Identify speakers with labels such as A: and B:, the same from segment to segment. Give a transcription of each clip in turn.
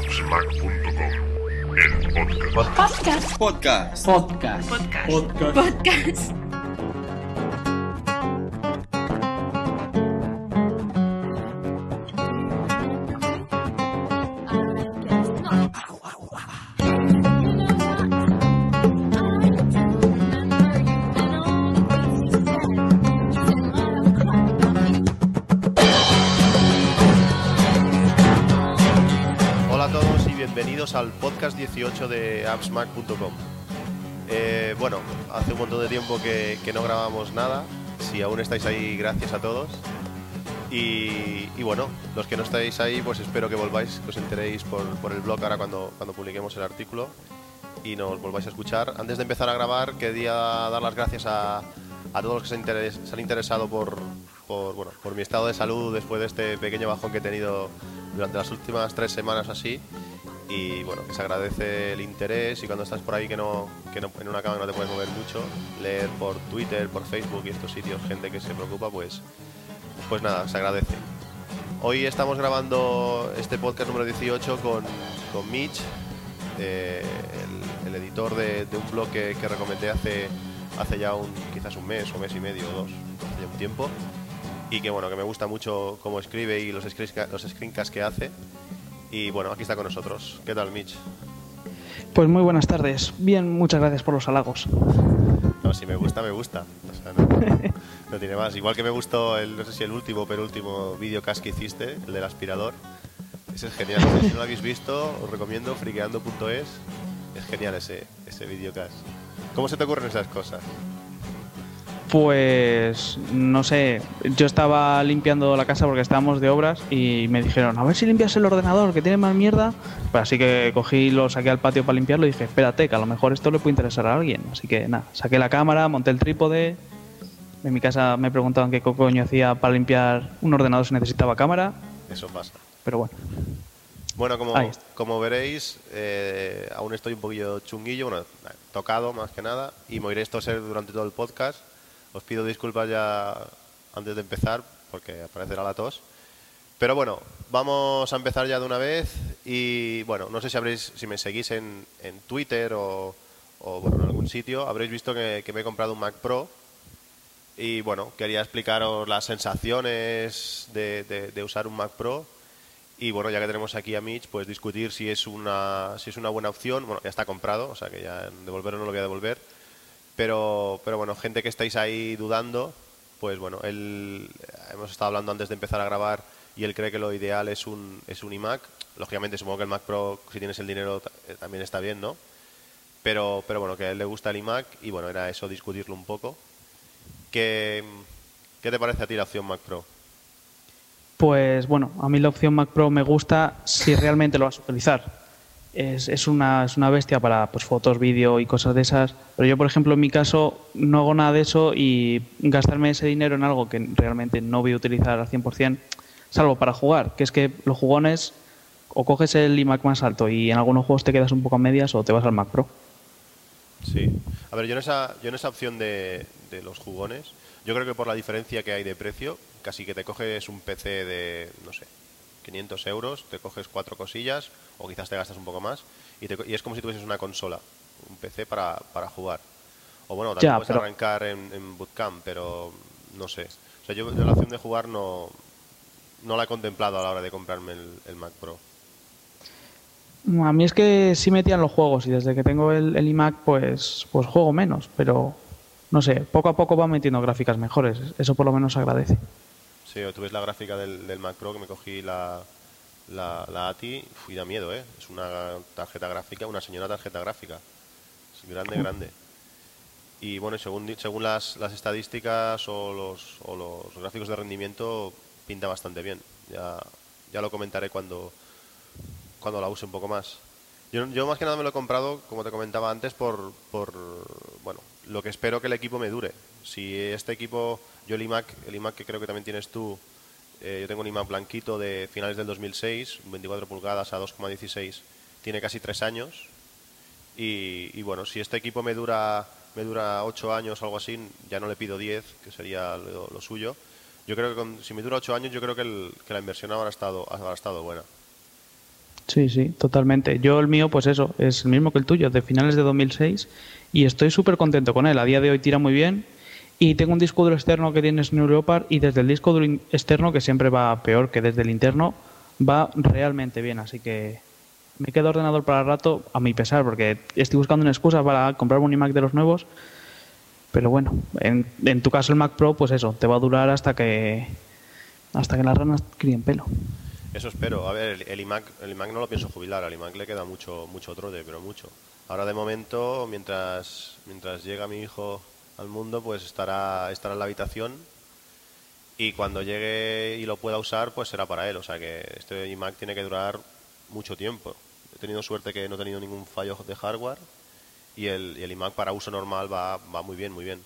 A: appsmac.com, el podcast.
B: Podcast.
C: Podcast.
D: Podcast.
C: Podcast.
E: Eh, bueno, hace un montón de tiempo que, no grabamos nada. Si aún estáis ahí, gracias a todos. Y, bueno, los que no estáis ahí, pues espero que volváis, que os enteréis por, el blog ahora cuando, cuando publiquemos el artículo y nos volváis a escuchar. Antes de empezar a grabar, quería dar las gracias a, todos los que se, han interesado por, bueno, por mi estado de salud después de este pequeño bajón que he tenido durante las últimas tres semanas así. Y bueno, que se agradece el interés y cuando estás por ahí que no, que no en una cama no te puedes mover mucho, leer por Twitter, por Facebook y estos sitios gente que se preocupa, pues, pues nada, se agradece. Hoy estamos grabando este podcast número 18 con, con Mitch, eh, el, editor de, un blog que, que recomendé hace, hace ya un, quizás un mes o mes y medio o dos, hace ya un tiempo. Y que bueno, que me gusta mucho cómo escribe y los, screenca- los screencasts que hace. Y bueno, aquí está con nosotros. ¿Qué tal, Mitch?
D: Pues muy buenas tardes. Bien, muchas gracias por los halagos.
E: No, si me gusta, me gusta. O sea, no, no tiene más. Igual que me gustó el, no sé si el último o penúltimo videocast que hiciste, el del aspirador. Ese es genial. Si no lo habéis visto, os recomiendo friqueando.es. Es genial ese, ese videocast. ¿Cómo se te ocurren esas cosas?
D: Pues no sé, yo estaba limpiando la casa porque estábamos de obras y me dijeron, a ver si limpias el ordenador que tiene más mierda. Pues así que cogí, lo saqué al patio para limpiarlo y dije, espérate, que a lo mejor esto le puede interesar a alguien. Así que nada, saqué la cámara, monté el trípode. En mi casa me preguntaban qué co- coño hacía para limpiar un ordenador si necesitaba cámara,
E: Eso pasa.
D: pero bueno.
E: Bueno, como, como veréis, eh, aún estoy un poquillo chunguillo, bueno, tocado más que nada, y me oiréis toser durante todo el podcast. Os pido disculpas ya antes de empezar, porque aparecerá la tos. Pero bueno, vamos a empezar ya de una vez. Y bueno, no sé si habréis, si me seguís en, en Twitter o, en algún sitio, habréis visto que, que me he comprado un Mac Pro. Y bueno, quería explicaros las sensaciones de, de- de usar un Mac Pro. Y bueno, ya que tenemos aquí a Mitch, pues discutir si es una, si es una buena opción. Bueno, ya está comprado, o sea que ya devolverlo no lo voy a devolver. Pero, pero bueno, gente que estáis ahí dudando, pues bueno, él, hemos estado hablando antes de empezar a grabar y él cree que lo ideal es un, es un iMac. Lógicamente, supongo que el Mac Pro, si tienes el dinero, eh, también está bien, ¿no? Pero, pero bueno, que a él le gusta el iMac y bueno, era eso, discutirlo un poco. ¿Qué, qué te parece a ti la opción Mac Pro?
D: Pues bueno, a mí la opción Mac Pro me gusta si realmente lo vas a utilizar. Es, es, una, es una bestia para pues, fotos, vídeo y cosas de esas. Pero yo, por ejemplo, en mi caso no hago nada de eso y gastarme ese dinero en algo que realmente no voy a utilizar al 100%, salvo para jugar, que es que los jugones o coges el iMac más alto y en algunos juegos te quedas un poco a medias o te vas al Mac Pro.
E: Sí. A ver, yo en esa, yo en esa opción de, de los jugones, yo creo que por la diferencia que hay de precio, casi que te coges un PC de, no sé, 500 euros, te coges cuatro cosillas, o quizás te gastas un poco más, y, te y es como si tuvieses una consola, un PC para, para jugar. O bueno, también
D: Ya,
E: puedes
D: pero-
E: arrancar en, en Bootcamp, pero no sé. O sea, yo, yo la opción de jugar no, no la he contemplado a la hora de comprarme el, el Mac Pro.
D: A mí es que sí metían los juegos y desde que tengo el, el iMac pues, pues juego menos, pero no sé, poco a poco va metiendo gráficas mejores, eso por lo menos agradece.
E: Sí, tú ves la gráfica del, del Mac Pro que me cogí la, la, la ATI y da miedo, ¿eh? Es una tarjeta gráfica, una señora tarjeta gráfica. Es grande, grande. Y bueno, según, según las, las estadísticas o los, o los gráficos de rendimiento, pinta bastante bien. Ya, ya lo comentaré cuando, cuando la use un poco más. Yo, yo más que nada me lo he comprado, como te comentaba antes, por, por bueno, lo que espero que el equipo me dure. Si este equipo, yo el iMac, el iMac que creo que también tienes tú, eh, yo tengo un iMac blanquito de finales del 2006, 24 pulgadas a 2,16, tiene casi tres años. Y, bueno, si este equipo me dura me dura 8 años o algo así, ya no le pido 10, que sería lo, suyo. Yo creo que si me dura 8 años, yo creo que la inversión habrá estado, habrá estado buena.
D: Sí, sí, totalmente. Yo el mío, pues eso, es el mismo que el tuyo, de finales de 2006, y estoy súper contento con él. A día de hoy tira muy bien, y tengo un disco duro externo que tiene Snow Leopard, y desde el disco duro externo, que siempre va peor que desde el interno, va realmente bien. Así que me quedo ordenador para el rato, a mi pesar, porque estoy buscando una excusa para comprar un iMac de los nuevos. Pero bueno, en, en tu caso el Mac Pro, pues eso, te va a durar hasta que hasta que las ranas críen pelo.
E: Eso espero. A ver, el, iMac, el iMac no lo pienso jubilar, al iMac le queda mucho, mucho trode, pero mucho. Ahora de momento, mientras, mientras llega mi hijo al mundo, pues estará, estará en la habitación y cuando llegue y lo pueda usar, pues será para él. O sea que este iMac tiene que durar mucho tiempo. He tenido suerte que no he tenido ningún fallo de hardware y el, y el iMac para uso normal va, va muy bien, muy bien.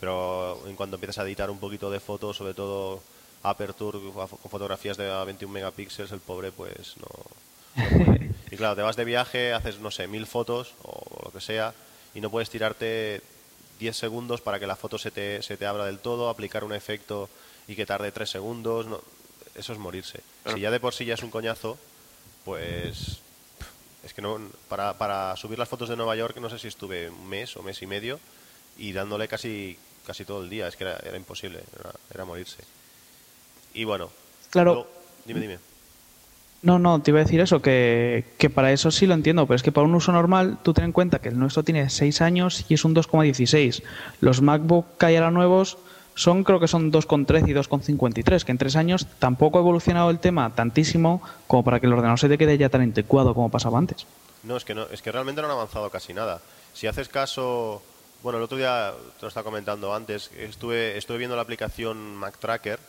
E: Pero en cuanto empiezas a editar un poquito de fotos, sobre todo Aperture con fotografías de 21 megapíxeles, el pobre pues no... y claro, te vas de viaje, haces, no sé, mil fotos o lo que sea y no puedes tirarte 10 segundos para que la foto se te, se te abra del todo, aplicar un efecto y que tarde 3 segundos, no, eso es morirse. Si ya de por sí ya es un coñazo, pues es que no para, para subir las fotos de Nueva York no sé si estuve un mes o mes y medio y dándole casi casi todo el día, es que era, era imposible, era, era morirse. Y bueno.
D: Claro.
E: dime, dime.
D: No, no, te iba a decir eso, que, que, para eso sí lo entiendo, pero es que para un uso normal, tú ten en cuenta que el nuestro tiene 6 años y es un 2,16. Los MacBook que hay ahora nuevos son, creo que son 2,13 y 2,53, que en 3 años tampoco ha evolucionado el tema tantísimo como para que el ordenador se te quede ya tan anticuado como pasaba antes.
E: No, es que, no, es que realmente no han avanzado casi nada. Si haces caso, bueno, el otro día te lo estaba comentando antes, estuve, estuve viendo la aplicación Mac Tracker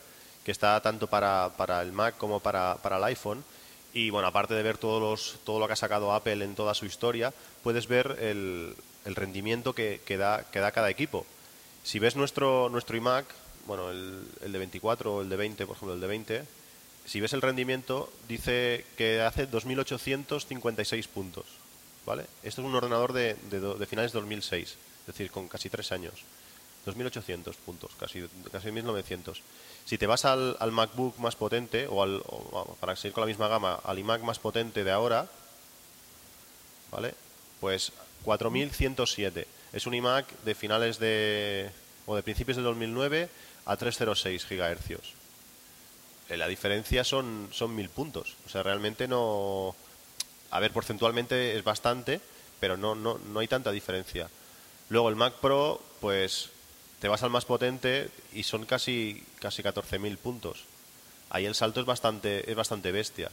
E: que está tanto para, para el Mac como para, para, el iPhone. Y bueno, aparte de ver todos los, todo lo que ha sacado Apple en toda su historia, puedes ver el, el rendimiento que, que, da, que da cada equipo. Si ves nuestro, nuestro iMac, bueno, el, el de 24 o el de 20, por ejemplo, el de 20, si ves el rendimiento, dice que hace 2.856 puntos. ¿vale? Esto es un ordenador de, de, de finales de 2006, es decir, con casi tres años. 2.800 puntos, casi, casi 1.900. Si te vas al, al MacBook más potente, o, al, o, para seguir con la misma gama, al iMac más potente de ahora, ¿vale? Pues 4107. Es un iMac de finales de. o de principios de 2009 a 306 GHz. Eh, la diferencia son, son mil puntos. O sea, realmente no. A ver, porcentualmente es bastante, pero no, no, no hay tanta diferencia. Luego el Mac Pro, pues te vas al más potente y son casi, casi 14.000 puntos. Ahí el salto es bastante, es bastante bestia.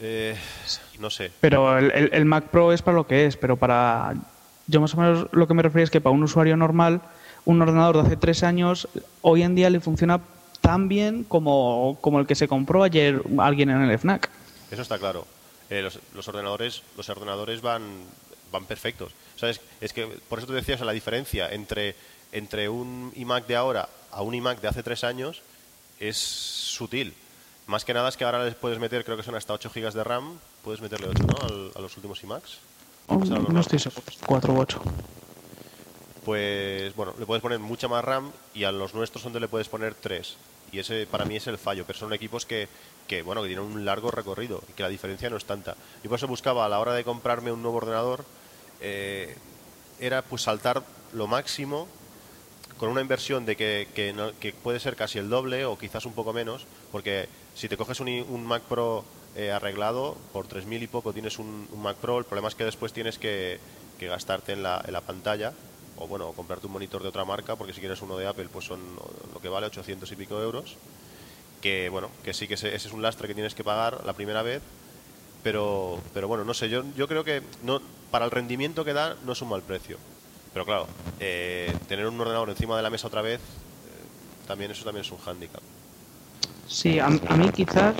E: Eh, no sé.
D: Pero el, el, el, Mac Pro es para lo que es, pero para... Yo más o menos lo que me refiero es que para un usuario normal, un ordenador de hace tres años, hoy en día le funciona tan bien como, como el que se compró ayer alguien en el FNAC.
E: Eso está claro. Eh, los, los, ordenadores, los ordenadores van, van perfectos. Es, que por eso te decía, o sea, la diferencia entre, entre un iMac de ahora a un iMac de hace tres años es sutil. Más que nada es que ahora les puedes meter, creo que son hasta 8 GB de RAM, puedes meterle 8, ¿no? Al, a los últimos iMacs.
D: Oh, no, no estoy seguro, 4 u 8.
E: Pues bueno, le puedes poner mucha más RAM y a los nuestros donde le puedes poner 3. Y ese para mí es el fallo, pero son equipos que, que, bueno, que tienen un largo recorrido y que la diferencia no es tanta. Y por eso buscaba a la hora de comprarme un nuevo ordenador, eh, era pues saltar lo máximo con una inversión de que, que, no, que, puede ser casi el doble o quizás un poco menos, porque si te coges un, un Mac Pro eh, arreglado, por 3.000 y poco tienes un, Mac Pro, el problema es que después tienes que, que gastarte en la, en la, pantalla, o bueno, comprarte un monitor de otra marca, porque si quieres uno de Apple, pues son lo que vale 800 y pico euros, que bueno, que sí que ese, ese es un lastre que tienes que pagar la primera vez, pero, pero bueno, no sé, yo, yo creo que no, para el rendimiento que da no es un mal precio. Pero claro, eh, tener un ordenador encima de la mesa otra vez, eh, también eso también es un hándicap.
D: Sí, a, mí quizás,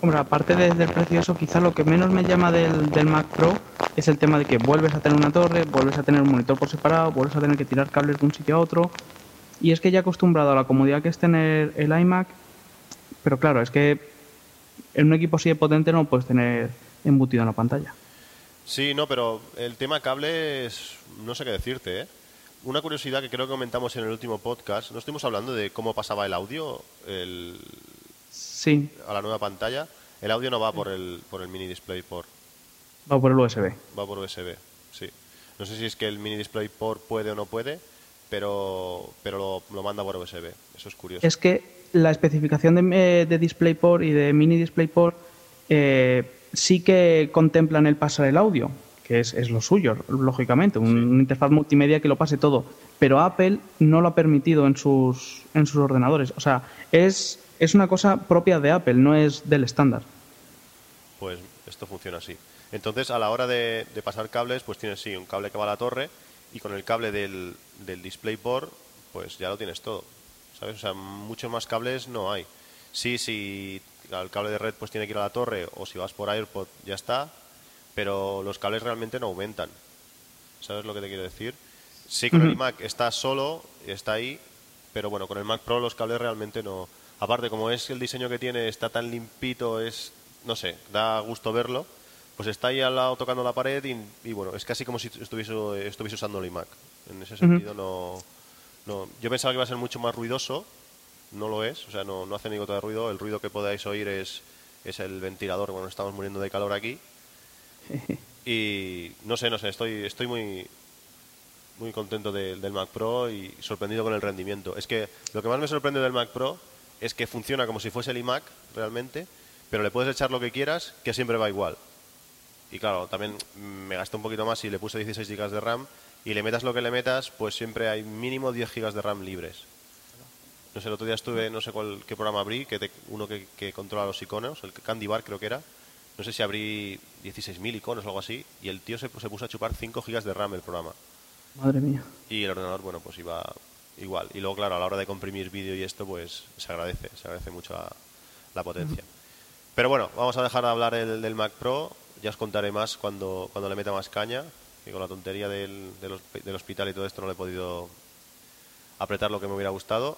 D: hombre, aparte de, del precio eso, quizás lo que menos me llama del, del, Mac Pro es el tema de que vuelves a tener una torre, vuelves a tener un monitor por separado, vuelves a tener que tirar cables de un sitio a otro. Y es que ya acostumbrado a la comodidad que es tener el iMac, pero claro, es que en un equipo así de potente no puedes tener embutido en la pantalla.
E: Sí, no, pero el tema cables, no sé qué decirte, ¿eh? Una curiosidad que creo que comentamos en el último podcast, ¿no estuvimos hablando de cómo pasaba el audio el...
D: sí.
E: a la nueva pantalla? El audio no va por el, por el mini DisplayPort,
D: Va por el USB.
E: va por USB, sí. No sé si es que el mini DisplayPort puede o no puede, pero, pero lo, lo manda por USB. Eso es curioso.
D: Es que la especificación de, eh, de DisplayPort y de Mini DisplayPort eh, sí que contemplan el pasar el audio, que es, es lo suyo, lógicamente, un-
E: Sí.
D: una interfaz multimedia que lo pase todo. Pero Apple no lo ha permitido en sus, en sus ordenadores. O sea, es, es una cosa propia de Apple, no es del estándar.
E: Pues esto funciona así. Entonces, a la hora de, de pasar cables, pues tienes sí un cable que va a la torre y con el cable del, del DisplayPort, pues ya lo tienes todo. ¿Sabes? O sea, muchos más cables no hay. Sí, sí, el cable de red pues tiene que ir a la torre o si vas por AirPod ya está, pero los cables realmente no aumentan. ¿Sabes lo que te quiero decir? Sí, con el iMac está solo, está ahí, pero bueno, con el Mac Pro los cables realmente no. Aparte, como es el diseño que tiene, está tan limpito, es, no sé, da gusto verlo, pues está ahí al lado tocando la pared y, y bueno, es casi como si estuviese, estuviese usando el iMac. En ese sentido, no, no. Yo pensaba que iba a ser mucho más ruidoso, no lo es, o sea, no, no hace ni gota de ruido. El ruido que podáis oír es, es el ventilador cuando estamos muriendo de calor aquí. Y no sé, no sé, estoy, estoy muy, muy contento de- del Mac Pro y sorprendido con el rendimiento. Es que lo que más me sorprende del Mac Pro es que funciona como si fuese el iMac realmente, pero le puedes echar lo que quieras, que siempre va igual. Y claro, también me gasté un poquito más y le puse 16 GB de RAM y le metas lo que le metas, pues siempre hay mínimo 10 GB de RAM libres. No sé, el otro día estuve, no sé cuál, qué programa abrí, que te- uno que, que controla los iconos, el Candy Bar creo que era. No sé si abrí 16.000 iconos o algo así, y el tío se, se puso a chupar 5 GB de RAM el programa.
D: Madre mía.
E: Y el ordenador, bueno, pues iba igual. Y luego, claro, a la hora de comprimir vídeo y esto, pues se agradece, se agradece mucho la, la potencia. Pero bueno, vamos a dejar de hablar el- del Mac Pro. Ya os contaré más cuando, cuando le meta más caña. Que con la tontería del, del, del hospital y todo esto no le he podido apretar lo que me hubiera gustado.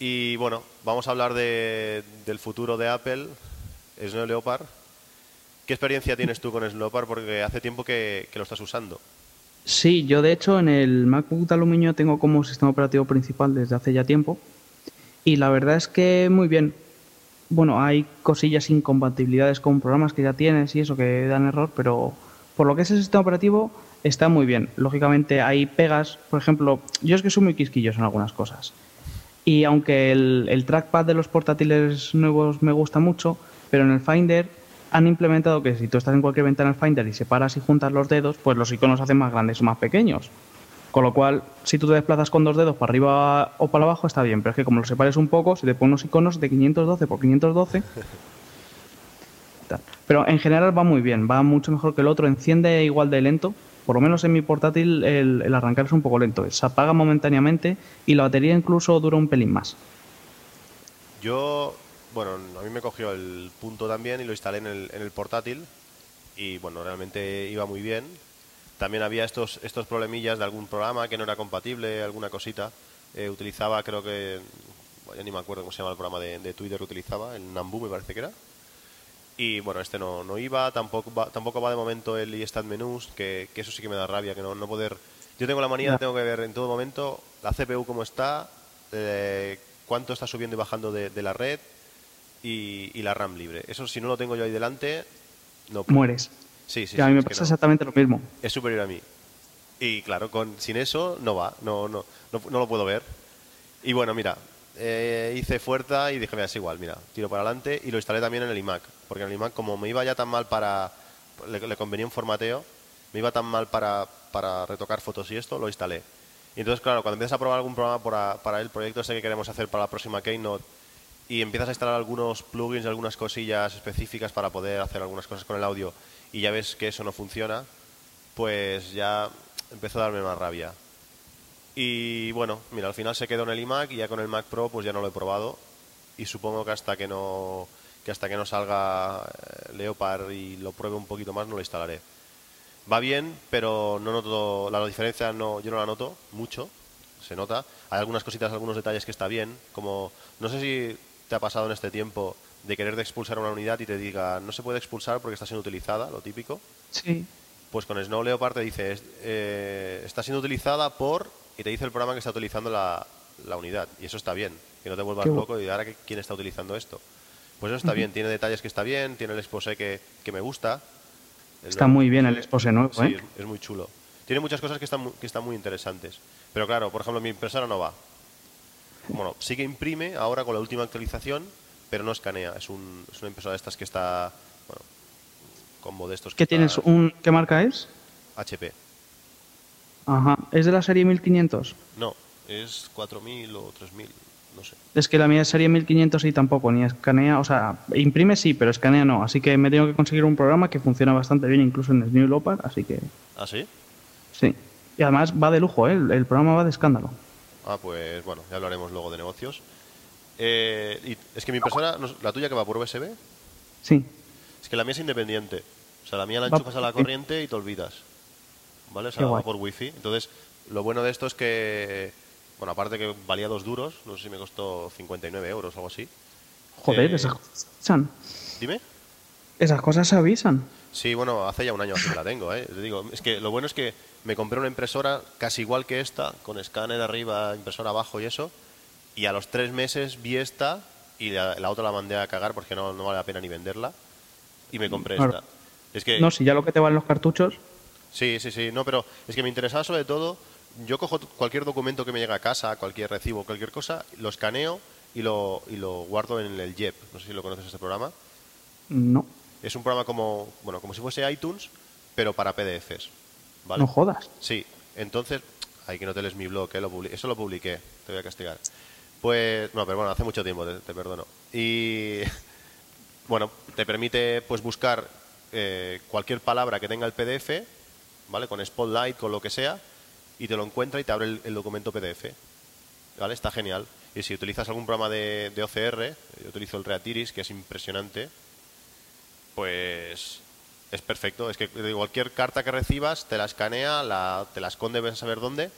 E: Y bueno, vamos a hablar de- del futuro de Apple, Snow Leopard. ¿Qué experiencia tienes tú con Snow Leopard? Porque hace tiempo que, que lo estás usando.
D: Sí, yo de hecho en el MacBook de aluminio tengo como sistema operativo principal desde hace ya tiempo y la verdad es que muy bien. Bueno, hay cosillas incompatibilidades con programas que ya tienes y eso que dan error, pero por lo que es el sistema operativo está muy bien. Lógicamente hay pegas, por ejemplo, yo es que soy muy quisquilloso en algunas cosas. Y aunque el, el trackpad de los portátiles nuevos me gusta mucho, pero en el Finder han implementado que si tú estás en cualquier ventana del Finder y separas y juntas los dedos, pues los iconos se hacen más grandes o más pequeños. Con lo cual, si tú te desplazas con dos dedos para arriba o para abajo, está bien, pero es que como los separes un poco, se te ponen unos iconos de 512 por 512. tal. Pero en general va muy bien, va mucho mejor que el otro, enciende igual de lento. Por lo menos en mi portátil el, arrancar es un poco lento, se apaga momentáneamente y la batería incluso dura un pelín más.
E: Yo, bueno, a mí me cogió el punto también y lo instalé en el, en el portátil y bueno, realmente iba muy bien. También había estos, estos problemillas de algún programa que no era compatible, alguna cosita. Eh, utilizaba, creo que, ya ni me acuerdo cómo se llama el programa de, de Twitter que utilizaba, el Nambu me parece que era. Y bueno, este no, no iba, tampoco va, tampoco va de momento el iStat Menús, que, que eso sí que me da rabia, que no, no poder... Yo tengo la manía, tengo que ver en todo momento la CPU cómo está, eh, cuánto está subiendo y bajando de, de la red y, y la RAM libre. Eso si no lo tengo yo ahí delante, no puedo.
D: Mueres.
E: Sí, sí,
D: Y a
E: sí,
D: mí me pasa
E: no.
D: exactamente lo mismo.
E: Es superior a mí. Y claro, con, sin eso no va, no, no, no, no lo puedo ver. Y bueno, mira, eh, hice fuerza y dije, mira, es igual, mira, tiro para adelante y lo instalé también en el iMac. Porque en el iMac, como me iba ya tan mal para. Le, le convenía un formateo, me iba tan mal para, para retocar fotos y esto, lo instalé. Y entonces, claro, cuando empiezas a probar algún programa para, para el proyecto ese que queremos hacer para la próxima Keynote y empiezas a instalar algunos plugins, algunas cosillas específicas para poder hacer algunas cosas con el audio y ya ves que eso no funciona, pues ya empezó a darme más rabia. Y bueno, mira, al final se quedó en el iMac y ya con el Mac Pro pues ya no lo he probado y supongo que hasta que no que hasta que no salga eh, Leopard y lo pruebe un poquito más no lo instalaré. Va bien, pero no noto la diferencia no yo no la noto mucho, se nota. Hay algunas cositas, algunos detalles que está bien, como no sé si te ha pasado en este tiempo de querer de expulsar una unidad y te diga no se puede expulsar porque está siendo utilizada, lo típico.
D: Sí.
E: Pues con Snow Leopard te dice, eh, está siendo utilizada por, y te dice el programa que está utilizando la, la unidad. Y eso está bien, que no te vuelvas
D: Qué
E: loco y ahora quién está utilizando esto. Pues eso está bien, tiene detalles que está bien, tiene el exposé que, que me gusta.
D: Está
E: nuevo-
D: muy bien el exposé nuevo,
E: Sí,
D: ¿eh?
E: es, es muy chulo. Tiene muchas cosas que están, que están muy interesantes. Pero claro, por ejemplo, mi impresora no va. Bueno, sí que imprime ahora con la última actualización, pero no escanea. Es, un, es una impresora de estas que está, bueno, combo de estos que
D: ¿Qué tienes? Un, ¿Qué marca es?
E: HP.
D: Ajá. ¿Es de la serie 1500?
E: No, es 4000 o 3000, no sé.
D: Es que la mía serie 1500 y tampoco, ni escanea, o sea, imprime sí, pero escanea no. Así que me tengo que conseguir un programa que funciona bastante bien, incluso en New Leopard, así que
E: ¿Ah, sí?
D: sí. Y además va de lujo, ¿eh? el, el programa va de escándalo.
E: Ah, pues bueno, ya hablaremos luego de negocios. Eh, y es que mi impresora, la tuya que va por USB,
D: Sí.
E: es que la mía es independiente. O sea, la mía la enchufas a la corriente y te olvidas. ¿Vale? O sea, va por wifi. Entonces, lo bueno de esto es que, bueno, aparte que valía dos duros, no sé si me costó 59 euros o algo así.
D: Joder,
E: Eh,
D: esas cosas se avisan.
E: Dime.
D: Esas cosas se avisan.
E: Sí, bueno, hace ya un año así que la tengo, ¿eh? Te digo, es que lo bueno es que me compré una impresora casi igual que esta, con escáner arriba, impresora abajo y eso, y a los tres meses vi esta y la, la otra la mandé a cagar porque no, no vale la pena ni venderla, y me compré
D: Claro.
E: esta. Es que,
D: No, si ya lo que te valen los cartuchos.
E: sí, sí, sí, no, pero es que me interesaba sobre todo, yo cojo cualquier documento que me llega a casa, cualquier recibo, cualquier cosa, lo escaneo y lo, y lo guardo en el JEP, no sé si lo conoces este programa.
D: No,
E: Es un programa como, bueno, como si fuese iTunes, pero para PDFs. ¿vale?
D: no jodas.
E: Sí, entonces, hay que no te lees mi blog, ¿eh? Lo eso lo publiqué, te voy a castigar. Pues, no, pero bueno, hace mucho tiempo, te, te perdono. Y, bueno, te permite pues buscar eh, cualquier palabra que tenga el PDF, ¿vale? Con Spotlight, con lo que sea, y te lo encuentra y te abre el, documento PDF. ¿Vale? Está genial. Y si utilizas algún programa de, OCR, yo utilizo el Reatiris, que es impresionante, pues es perfecto. Es que cualquier carta que recibas te la escanea, la, te la esconde, ves a saber dónde,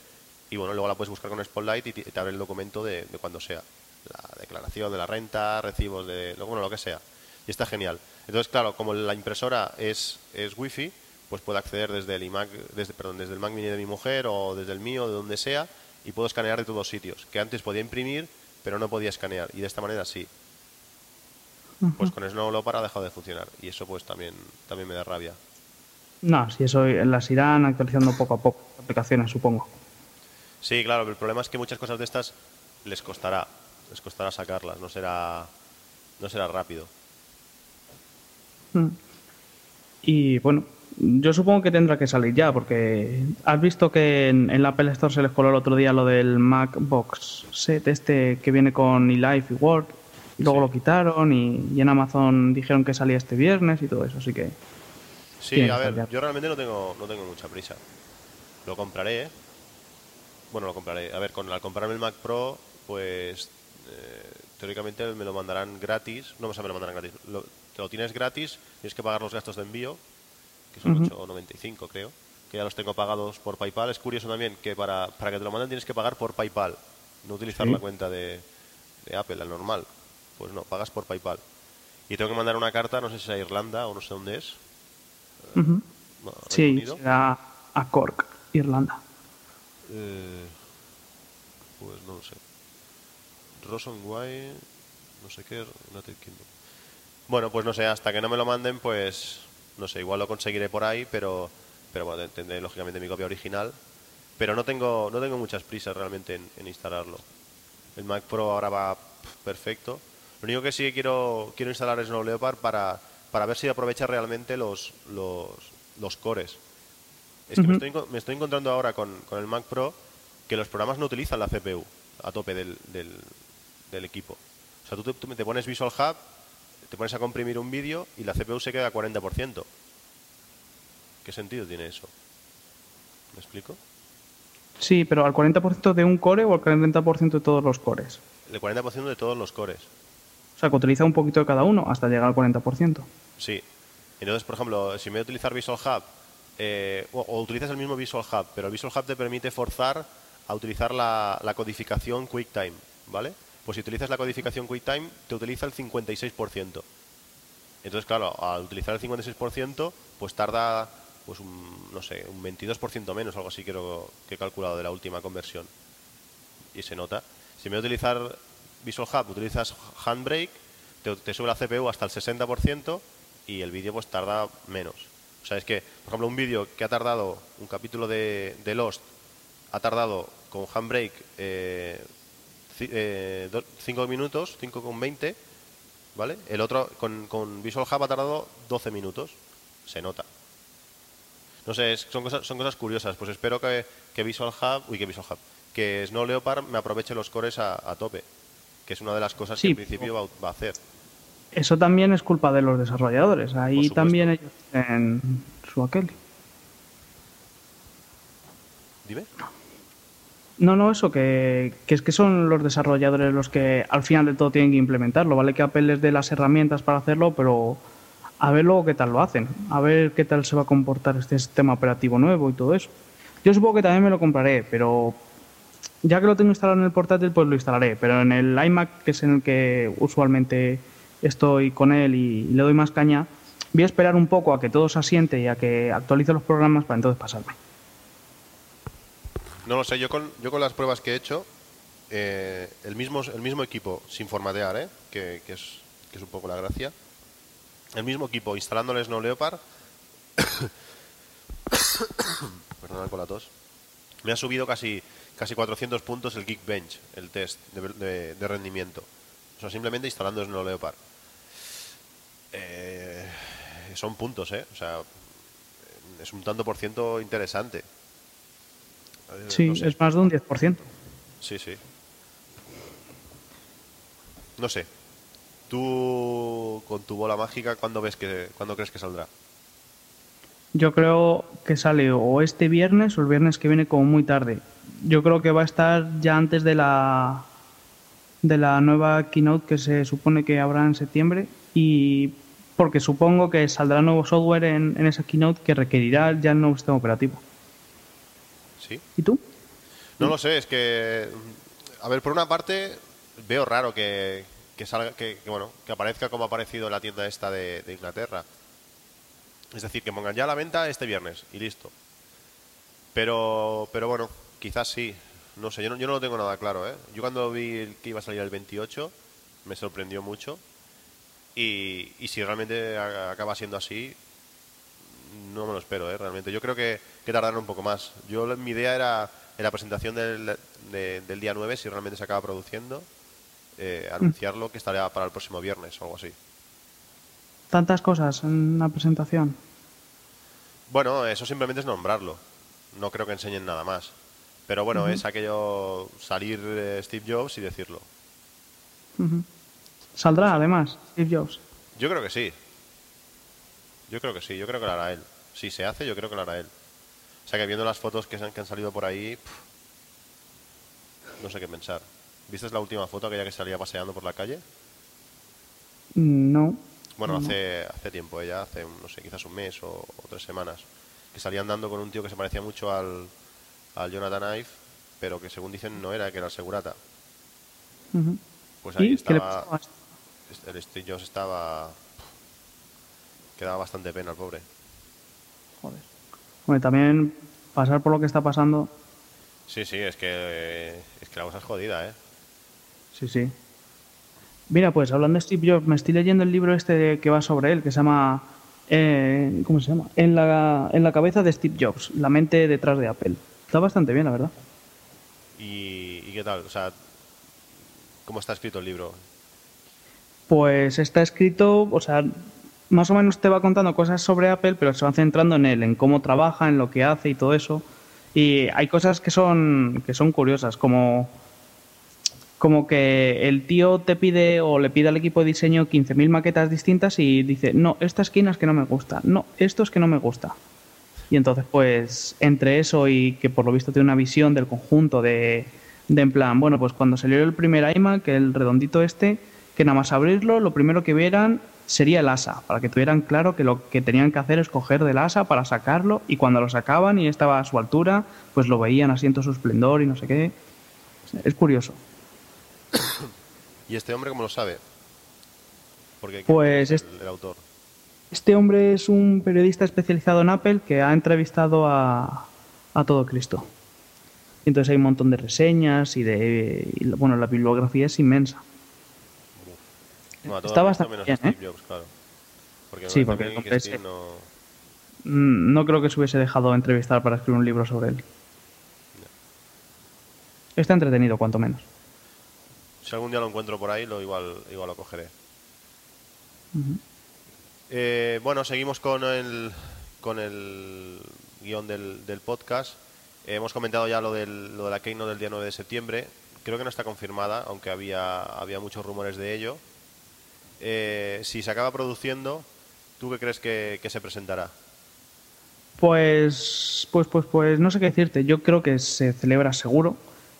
E: y bueno, luego la puedes buscar con Spotlight y te, abre el documento de, de cuando sea. La declaración de la renta, recibos de. Bueno, lo que sea. Y está genial. Entonces, claro, como la impresora es, es wifi, pues puedo acceder desde el iMac, desde, perdón, desde el Mac Mini de mi mujer o desde el mío, de donde sea, y puedo escanear de todos sitios. Que antes podía imprimir, pero no podía escanear. Y de esta manera sí. Pues con Snow Leopard ha dejado de funcionar. Y eso pues también, también me da rabia.
D: No, si eso las irán actualizando poco a poco, las aplicaciones, supongo.
E: Sí, claro, pero el problema es que muchas cosas de estas les costará, les costará sacarlas, no será, no será rápido.
D: Mm. Y bueno, yo supongo que tendrá que salir ya, porque has visto que en, en la Apple Store se les coló el otro día lo del Mac Box Set, este que viene con eLife y Word, y luego
E: Sí.
D: lo quitaron, y, y en Amazon dijeron que salía este viernes y todo eso, así que
E: Sí, a ver,
D: ya.
E: yo realmente no tengo, no tengo mucha prisa. Lo compraré, ¿eh? Bueno, lo compraré. A ver, con, al comprarme el Mac Pro, pues eh, teóricamente me lo mandarán gratis. No, o sea, me lo mandarán gratis. Lo- te lo tienes gratis, tienes que pagar los gastos de envío, que son
D: Ujú.
E: 8,95 creo, que ya los tengo pagados por PayPal. Es curioso también que para, para que te lo manden tienes que pagar por PayPal, no utilizar
D: Sí.
E: la cuenta de, de Apple, la normal. Pues no, pagas por PayPal. Y tengo que mandar una carta, no sé si es a Irlanda o no sé dónde es.
D: ujú.
E: no, Reino
D: sí,
E: Unido.
D: será a Cork, Irlanda.
E: Eh, pues no lo sé. Rosonway, no sé qué, United Kingdom. Bueno, pues no sé, hasta que no me lo manden, pues no sé, igual lo conseguiré por ahí, pero pero bueno, tendré lógicamente mi copia original. Pero no tengo no tengo muchas prisas realmente en, en instalarlo. El Mac Pro ahora va perfecto. Lo único que sí que quiero quiero instalar es Snow Leopard para para ver si aprovecha realmente los los, los cores. Es que me, estoy, me estoy encontrando ahora con, con el Mac Pro que los programas no utilizan la CPU a tope del, del, del equipo. O sea, tú te, tú te pones Visual Hub, te pones a comprimir un vídeo y la CPU se queda a 40%. ¿Qué sentido tiene eso? ¿Me explico?
D: Sí, pero al 40% de un core o al 40% de todos los cores.
E: El 40% de todos los cores.
D: O sea, que utiliza un poquito de cada uno hasta llegar al 40%.
E: Sí. Entonces, por ejemplo, si me voy a utilizar Visual Hub, eh, o, o utilizas el mismo Visual Hub, pero el Visual Hub te permite forzar a utilizar la, la codificación QuickTime, ¿vale? Pues si utilizas la codificación QuickTime, te utiliza el 56%. Entonces, claro, al utilizar el 56%, pues tarda, pues un, no sé, un 22% menos, algo así creo que he calculado de la última conversión. Y se nota. Si me voy a utilizar Visual Hub, utilizas Handbrake, te, sube la CPU hasta el 60% y el vídeo pues tarda menos. O sea, es que, por ejemplo, un vídeo que ha tardado, un capítulo de, de Lost, ha tardado con Handbrake 5 eh, eh, do- cinco minutos, 5 con 20, ¿vale? El otro con, con Visual Hub ha tardado 12 minutos. Se nota. No sé, es- son cosas, son cosas curiosas. Pues espero que, que Visual Hub, uy, que Visual Hub, que Snow Leopard me aproveche los cores a, a tope, que es una de las cosas
D: Sí,
E: que en principio va, va a hacer.
D: Eso también es culpa de los desarrolladores. Ahí también ellos en su aquel.
E: Dime.
D: No, no, eso, que, que es que son los desarrolladores los que al final de todo tienen que implementarlo. Vale que Apple les dé las herramientas para hacerlo, pero a ver luego qué tal lo hacen. A ver qué tal se va a comportar este sistema operativo nuevo y todo eso. Yo supongo que también me lo compraré, pero ya que lo tengo instalado en el portátil, pues lo instalaré. Pero en el iMac, que es en el que usualmente estoy con él y le doy más caña, voy a esperar un poco a que todo se asiente y a que actualice los programas para entonces pasarme.
E: No lo sé, yo con, yo con las pruebas que he hecho, eh, el, mismo, el mismo equipo, sin formatear, ¿eh? que, que es, que es un poco la gracia, el mismo equipo instalándole Snow Leopard, con la tos, me ha subido casi, casi 400 puntos el Geekbench, el test de, rendimiento. O sea, simplemente instalando Snow Leopard. Eh, son puntos, ¿eh? O sea, es un tanto por ciento interesante.
D: Sí,
E: no sé.
D: es más de un 10%.
E: Sí, sí. No sé. Tú, con tu bola mágica, ¿cuándo, ves que, ¿cuándo crees que saldrá?
D: Yo creo que sale o este viernes o el viernes que viene como muy tarde. Yo creo que va a estar ya antes de la de la nueva keynote que se supone que habrá en septiembre y porque supongo que saldrá nuevo software en, en esa keynote que requerirá ya el nuevo sistema operativo.
E: ¿Sí?
D: ¿Y tú?
E: No lo sé, es que... A ver, por una parte, veo raro que, que salga, que, que, bueno, que aparezca como ha aparecido en la tienda esta de, de Inglaterra. Es decir, que pongan ya a la venta este viernes y listo. Pero, pero bueno, quizás sí. No sé, yo no, yo no lo tengo nada claro, ¿eh? Yo cuando vi que iba a salir el 28 me sorprendió mucho. Y, y si realmente acaba siendo así, no me lo espero, ¿eh? Realmente. Yo creo que, que tardarán un poco más. Yo mi idea era en la presentación del, de- del día 9, si realmente se acaba produciendo, eh, anunciarlo que estaría para el próximo viernes o algo así.
D: Tantas cosas en una presentación.
E: Bueno, eso simplemente es nombrarlo. No creo que enseñen nada más. Pero bueno, es aquello salir eh, Steve Jobs y decirlo.
D: Ujú. Saldrá además Steve Jobs.
E: Yo creo que sí. Yo creo que sí, yo creo que lo hará él. Si se hace, yo creo que lo hará él. O sea que viendo las fotos que, se han, que han salido por ahí, no sé qué pensar. ¿Viste la última foto, aquella que salía paseando por la calle?
D: No.
E: Bueno,
D: No.
E: hace, hace tiempo, ella, hace, no sé, quizás un mes o, o tres semanas. Que salía andando con un tío que se parecía mucho al, al Jonathan Ive, pero que según dicen no era, que era el segurata. Pues ahí
D: ¿Y qué le
E: estaba, el Steve Jobs estaba... Que daba bastante pena al pobre.
D: Hombre, también pasar por lo que está pasando.
E: Sí, sí, es que, es que la cosa es jodida, ¿eh?
D: Sí, sí. Mira, pues hablando de Steve Jobs, me estoy leyendo el libro este que va sobre él, que se llama. eh, ¿Cómo se llama? En la, en la cabeza de Steve Jobs, la mente detrás de Apple. Está bastante bien, la verdad.
E: ¿Y, y qué tal? O sea, ¿cómo está escrito el libro?
D: Pues está escrito, o sea, más o menos te va contando cosas sobre Apple, pero se va centrando en él, en cómo trabaja, en lo que hace y todo eso. Y hay cosas que son, que son curiosas, como, como que el tío te pide o le pide al equipo de diseño 15.000 maquetas distintas y dice, no, esta esquina es que no me gusta, no, esto es que no me gusta. Y entonces, pues, entre eso y que por lo visto tiene una visión del conjunto de, de en plan, bueno, pues cuando salió el primer iMac, el redondito este, que nada más abrirlo, lo primero que vieran sería el asa, para que tuvieran claro que lo que tenían que hacer es coger del asa para sacarlo y cuando lo sacaban y estaba a su altura, pues lo veían así en todo su esplendor y no sé qué. Es curioso.
E: ¿Y este hombre cómo lo sabe? Porque
D: Pues
E: es el, el autor.
D: Este hombre es un periodista especializado en Apple que ha entrevistado a, a todo Cristo. Entonces hay un montón de reseñas y de... y, bueno, la bibliografía es inmensa.
E: No, a todo
D: Está bastante
E: menos
D: bien,
E: Steve
D: ¿eh?
E: Jobs, claro. Porque
D: Sí, porque el
E: Steve no...
D: No creo que se hubiese dejado entrevistar para escribir un libro sobre él. Está entretenido, cuanto menos.
E: Si algún día lo encuentro por ahí, lo igual, igual lo cogeré. Eh, bueno, seguimos con el, con el guion del, del podcast. Eh, hemos comentado ya lo, del, lo de la Keynote del día 9 de septiembre. Creo que no está confirmada, aunque había, había muchos rumores de ello. Eh, si se acaba produciendo, ¿tú qué crees que, se presentará?
D: Pues, pues, pues, pues, no sé qué decirte. Yo creo que se celebra seguro.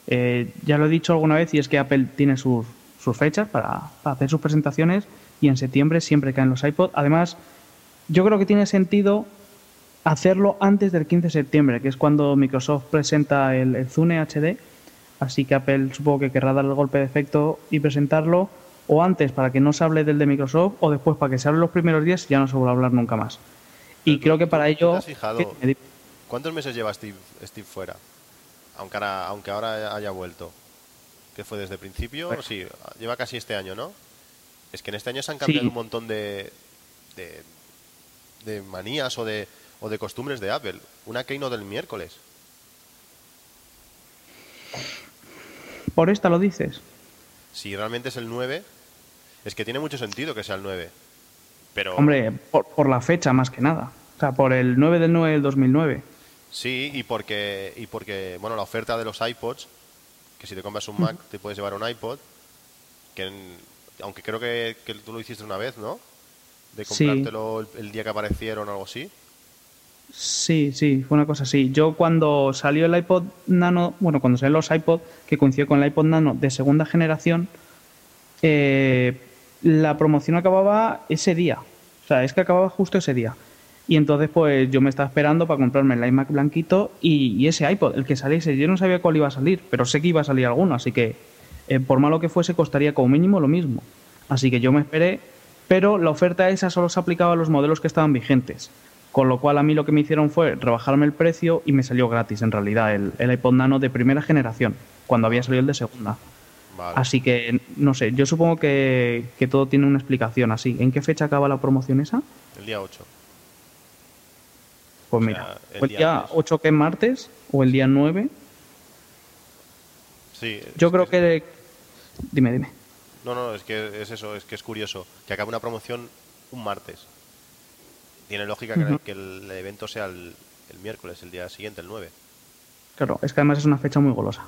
D: Eh, ya lo he dicho alguna vez y es que Apple tiene sus, sus fechas para, para hacer sus presentaciones y en septiembre siempre caen los iPod. Además, yo creo que tiene sentido hacerlo antes del 15 de septiembre, que es cuando Microsoft presenta el, el Zune HD. Así que Apple supongo que querrá dar el golpe de efecto y presentarlo o antes para que no se hable del de Microsoft o después para que se hable los primeros días y ya no se vuelva a hablar nunca más. Y
E: Pero tú-
D: creo que para
E: tú
D: ello...
E: has fijado? ¿Cuántos meses lleva Steve, Steve fuera? Aunque ahora, aunque ahora haya vuelto. ¿Qué fue desde el principio? Sí, lleva casi este año, ¿no? Es que en este año se han cambiado
D: Sí.
E: un montón de, de, de manías o de, o de costumbres de Apple. Una keynote del miércoles.
D: Por esta lo dices.
E: Si realmente es el 9, es que tiene mucho sentido que sea el 9. Pero
D: Hombre, por, por la fecha más que nada. O sea, por el 9 del 9 del 2009.
E: sí, y porque, y porque, bueno, la oferta de los iPods, que si te compras un Mac te puedes llevar un iPod, que en- aunque creo que, que tú lo hiciste una vez, ¿no? De
D: Sí.
E: comprártelo el, el día que aparecieron o algo así.
D: Sí, sí, fue una cosa así. Yo cuando salió el iPod Nano, bueno, cuando salieron los iPod, que coincidió con el iPod Nano de segunda generación, eh, la promoción acababa ese día. O sea, es que acababa justo ese día. Y entonces, pues yo me estaba esperando para comprarme el iMac blanquito y, ese iPod, el que saliese. Yo no sabía cuál iba a salir, pero sé que iba a salir alguno, así que eh, por malo que fuese, costaría como mínimo lo mismo. Así que yo me esperé, pero la oferta esa solo se aplicaba a los modelos que estaban vigentes. Con lo cual a mí lo que me hicieron fue rebajarme el precio y me salió gratis en realidad el, el iPod Nano de primera generación, cuando había salido el de segunda.
E: Vale.
D: Así que, no sé, yo supongo que, que todo tiene una explicación así. ¿En qué fecha acaba la promoción esa?
E: El día 8.
D: Pues
E: O sea,
D: mira,
E: el día
D: día
E: antes.
D: 8 que es martes o el día 9.
E: Sí.
D: Yo creo que... Dime, dime.
E: No, no, es que es eso, es que es curioso. Que acabe una promoción un martes. Tiene lógica que el evento sea el, el miércoles, el día siguiente, el 9.
D: Claro, es que además es una fecha muy golosa.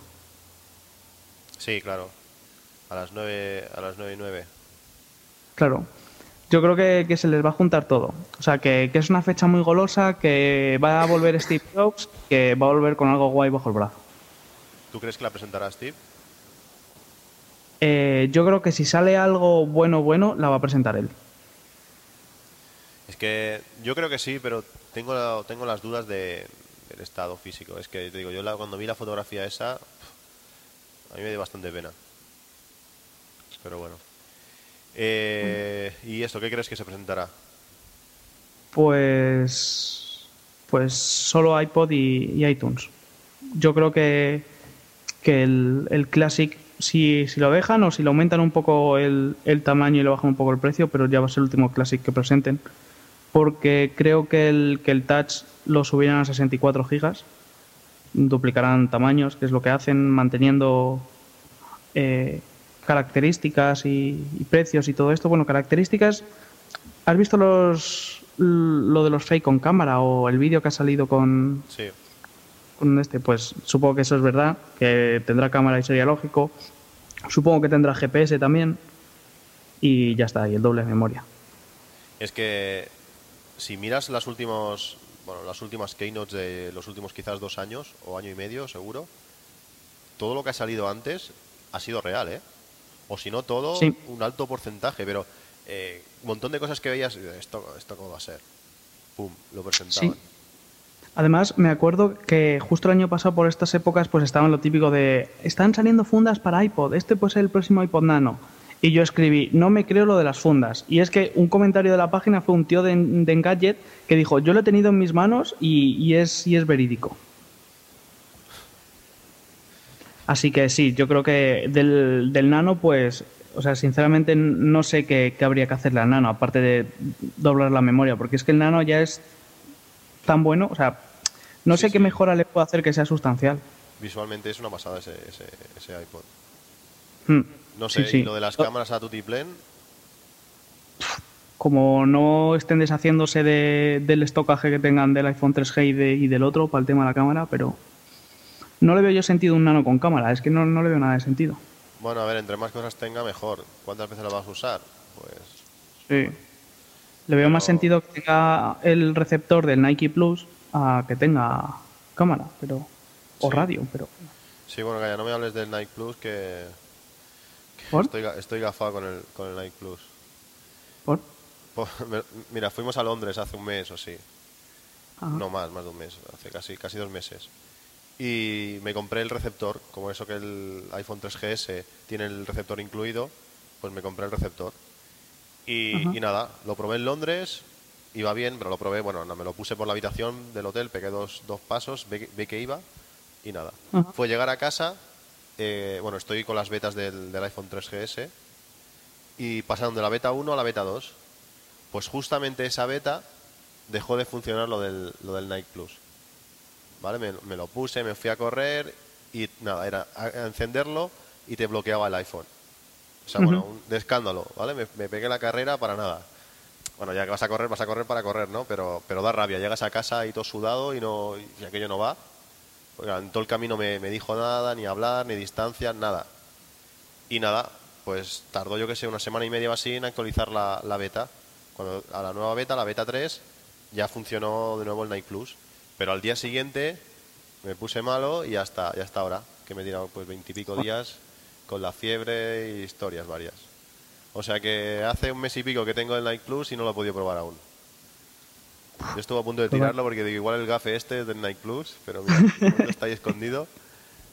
E: Sí, claro. A las 9, a las 9 y 9.
D: Claro. Yo creo que, que se les va a juntar todo. O sea, que, que es una fecha muy golosa, que va a volver Steve Jobs, que va a volver con algo guay bajo el brazo.
E: ¿Tú crees que la presentará Steve?
D: Eh, yo creo que si sale algo bueno, bueno, la va a presentar él.
E: Es que yo creo que sí, pero tengo, la- tengo las dudas de, del estado físico. Es que te digo, yo la- cuando vi la fotografía esa, a mí me dio bastante pena. Pero bueno. Eh, ¿Y esto qué crees que se presentará?
D: Pues. Pues solo iPod y, iTunes. Yo creo que, que el, Classic, si, si lo dejan o si le aumentan un poco el, el tamaño y le bajan un poco el precio, pero ya va a ser el último Classic que presenten. Porque creo que el, que el Touch lo subirán a 64 gigas, duplicarán tamaños, que es lo que hacen, manteniendo eh, características y, y precios y todo esto. Bueno, características. ¿Has visto los lo de los fake con cámara o el vídeo que ha salido con,
E: Sí.
D: con este? Pues supongo que eso es verdad, que tendrá cámara y sería lógico. Supongo que tendrá GPS también. Y ya está, y el doble de memoria.
E: Es que si miras las últimos, bueno, las últimas keynotes de los últimos quizás dos años o año y medio, seguro, todo lo que ha salido antes ha sido real, ¿eh? O si no todo,
D: Sí.
E: un alto porcentaje, pero eh, un montón de cosas que veías, esto, esto cómo va a ser. Pum, lo presentaban.
D: Sí. Además, me acuerdo que justo el año pasado por estas épocas pues estaban lo típico de están saliendo fundas para iPod, este puede ser el próximo iPod Nano. Y yo escribí, no me creo lo de las fundas. Y es que un comentario de la página fue un tío de, de Engadget que dijo, yo lo he tenido en mis manos y, y es, y es verídico. Así que sí, yo creo que del, del Nano, pues O sea, sinceramente no sé qué, qué habría que hacerle al nano, aparte de doblar la memoria, porque es que el nano ya es tan bueno, o sea, no
E: Sí,
D: sé qué mejora le puedo hacer que sea sustancial.
E: Visualmente es una pasada ese, ese, ese iPod.
D: Hmm.
E: No sé,
D: Sí, sí.
E: y lo de las cámaras a tutiplén,
D: Como no estén deshaciéndose de- del estocaje que tengan del iPhone 3G y, de- y del otro para el tema de la cámara, pero no le veo yo sentido un nano con cámara, es que no, no le veo nada de sentido.
E: bueno, a ver, entre más cosas tenga, mejor. ¿Cuántas veces lo vas a usar? Pues
D: Sí. Le veo más sentido que tenga el receptor del Nike Plus a que tenga cámara, pero o
E: Sí.
D: radio, pero
E: sí, bueno, Gaya, no me hables del Nike Plus que, que
D: ¿Por?
E: estoy, estoy gafado con el, con el Nike Plus.
D: ¿por?
E: Mira, fuimos a Londres hace un mes o sí. No más, más de un mes, hace casi, casi dos meses. Y me compré el receptor, como eso que el iPhone 3GS tiene el receptor incluido, pues me compré el receptor. Y, nada, lo probé en Londres, iba bien, pero lo probé, bueno, no, me lo puse por la habitación del hotel, pegué dos, dos pasos, vi, vi que iba y nada.
D: Ajá.
E: Fue llegar a casa, eh, bueno, estoy con las betas del, del iPhone 3GS y pasaron de la beta 1 a la beta 2. Pues justamente esa beta dejó de funcionar lo del, lo del Nike Plus. ¿Vale? Me, me lo puse, me fui a correr y nada, era a- encenderlo y te bloqueaba el iPhone. O sea, bueno,
D: Ujú.
E: un, de escándalo, ¿vale? Me, me pegué la carrera para nada. Bueno, ya que vas a correr, vas a correr para correr, ¿no? Pero, pero da rabia. Llegas a casa y todo sudado y, no, y aquello no va. Porque en todo el camino me, me dijo nada, ni hablar, ni distancia, nada. Y nada, pues tardó yo que sé una semana y media o así en actualizar la, la beta. Cuando a la nueva beta, la beta 3, ya funcionó de nuevo el Nike Plus. Pero al día siguiente me puse malo y hasta, y hasta ahora, que me he tirado pues veintipico días con la fiebre y historias varias. O sea que hace un mes y pico que tengo el Nike Plus y no lo he podido probar aún. Yo estuve a punto de tirarlo porque digo, igual el gafe este es del Nike Plus, pero mira, está ahí escondido.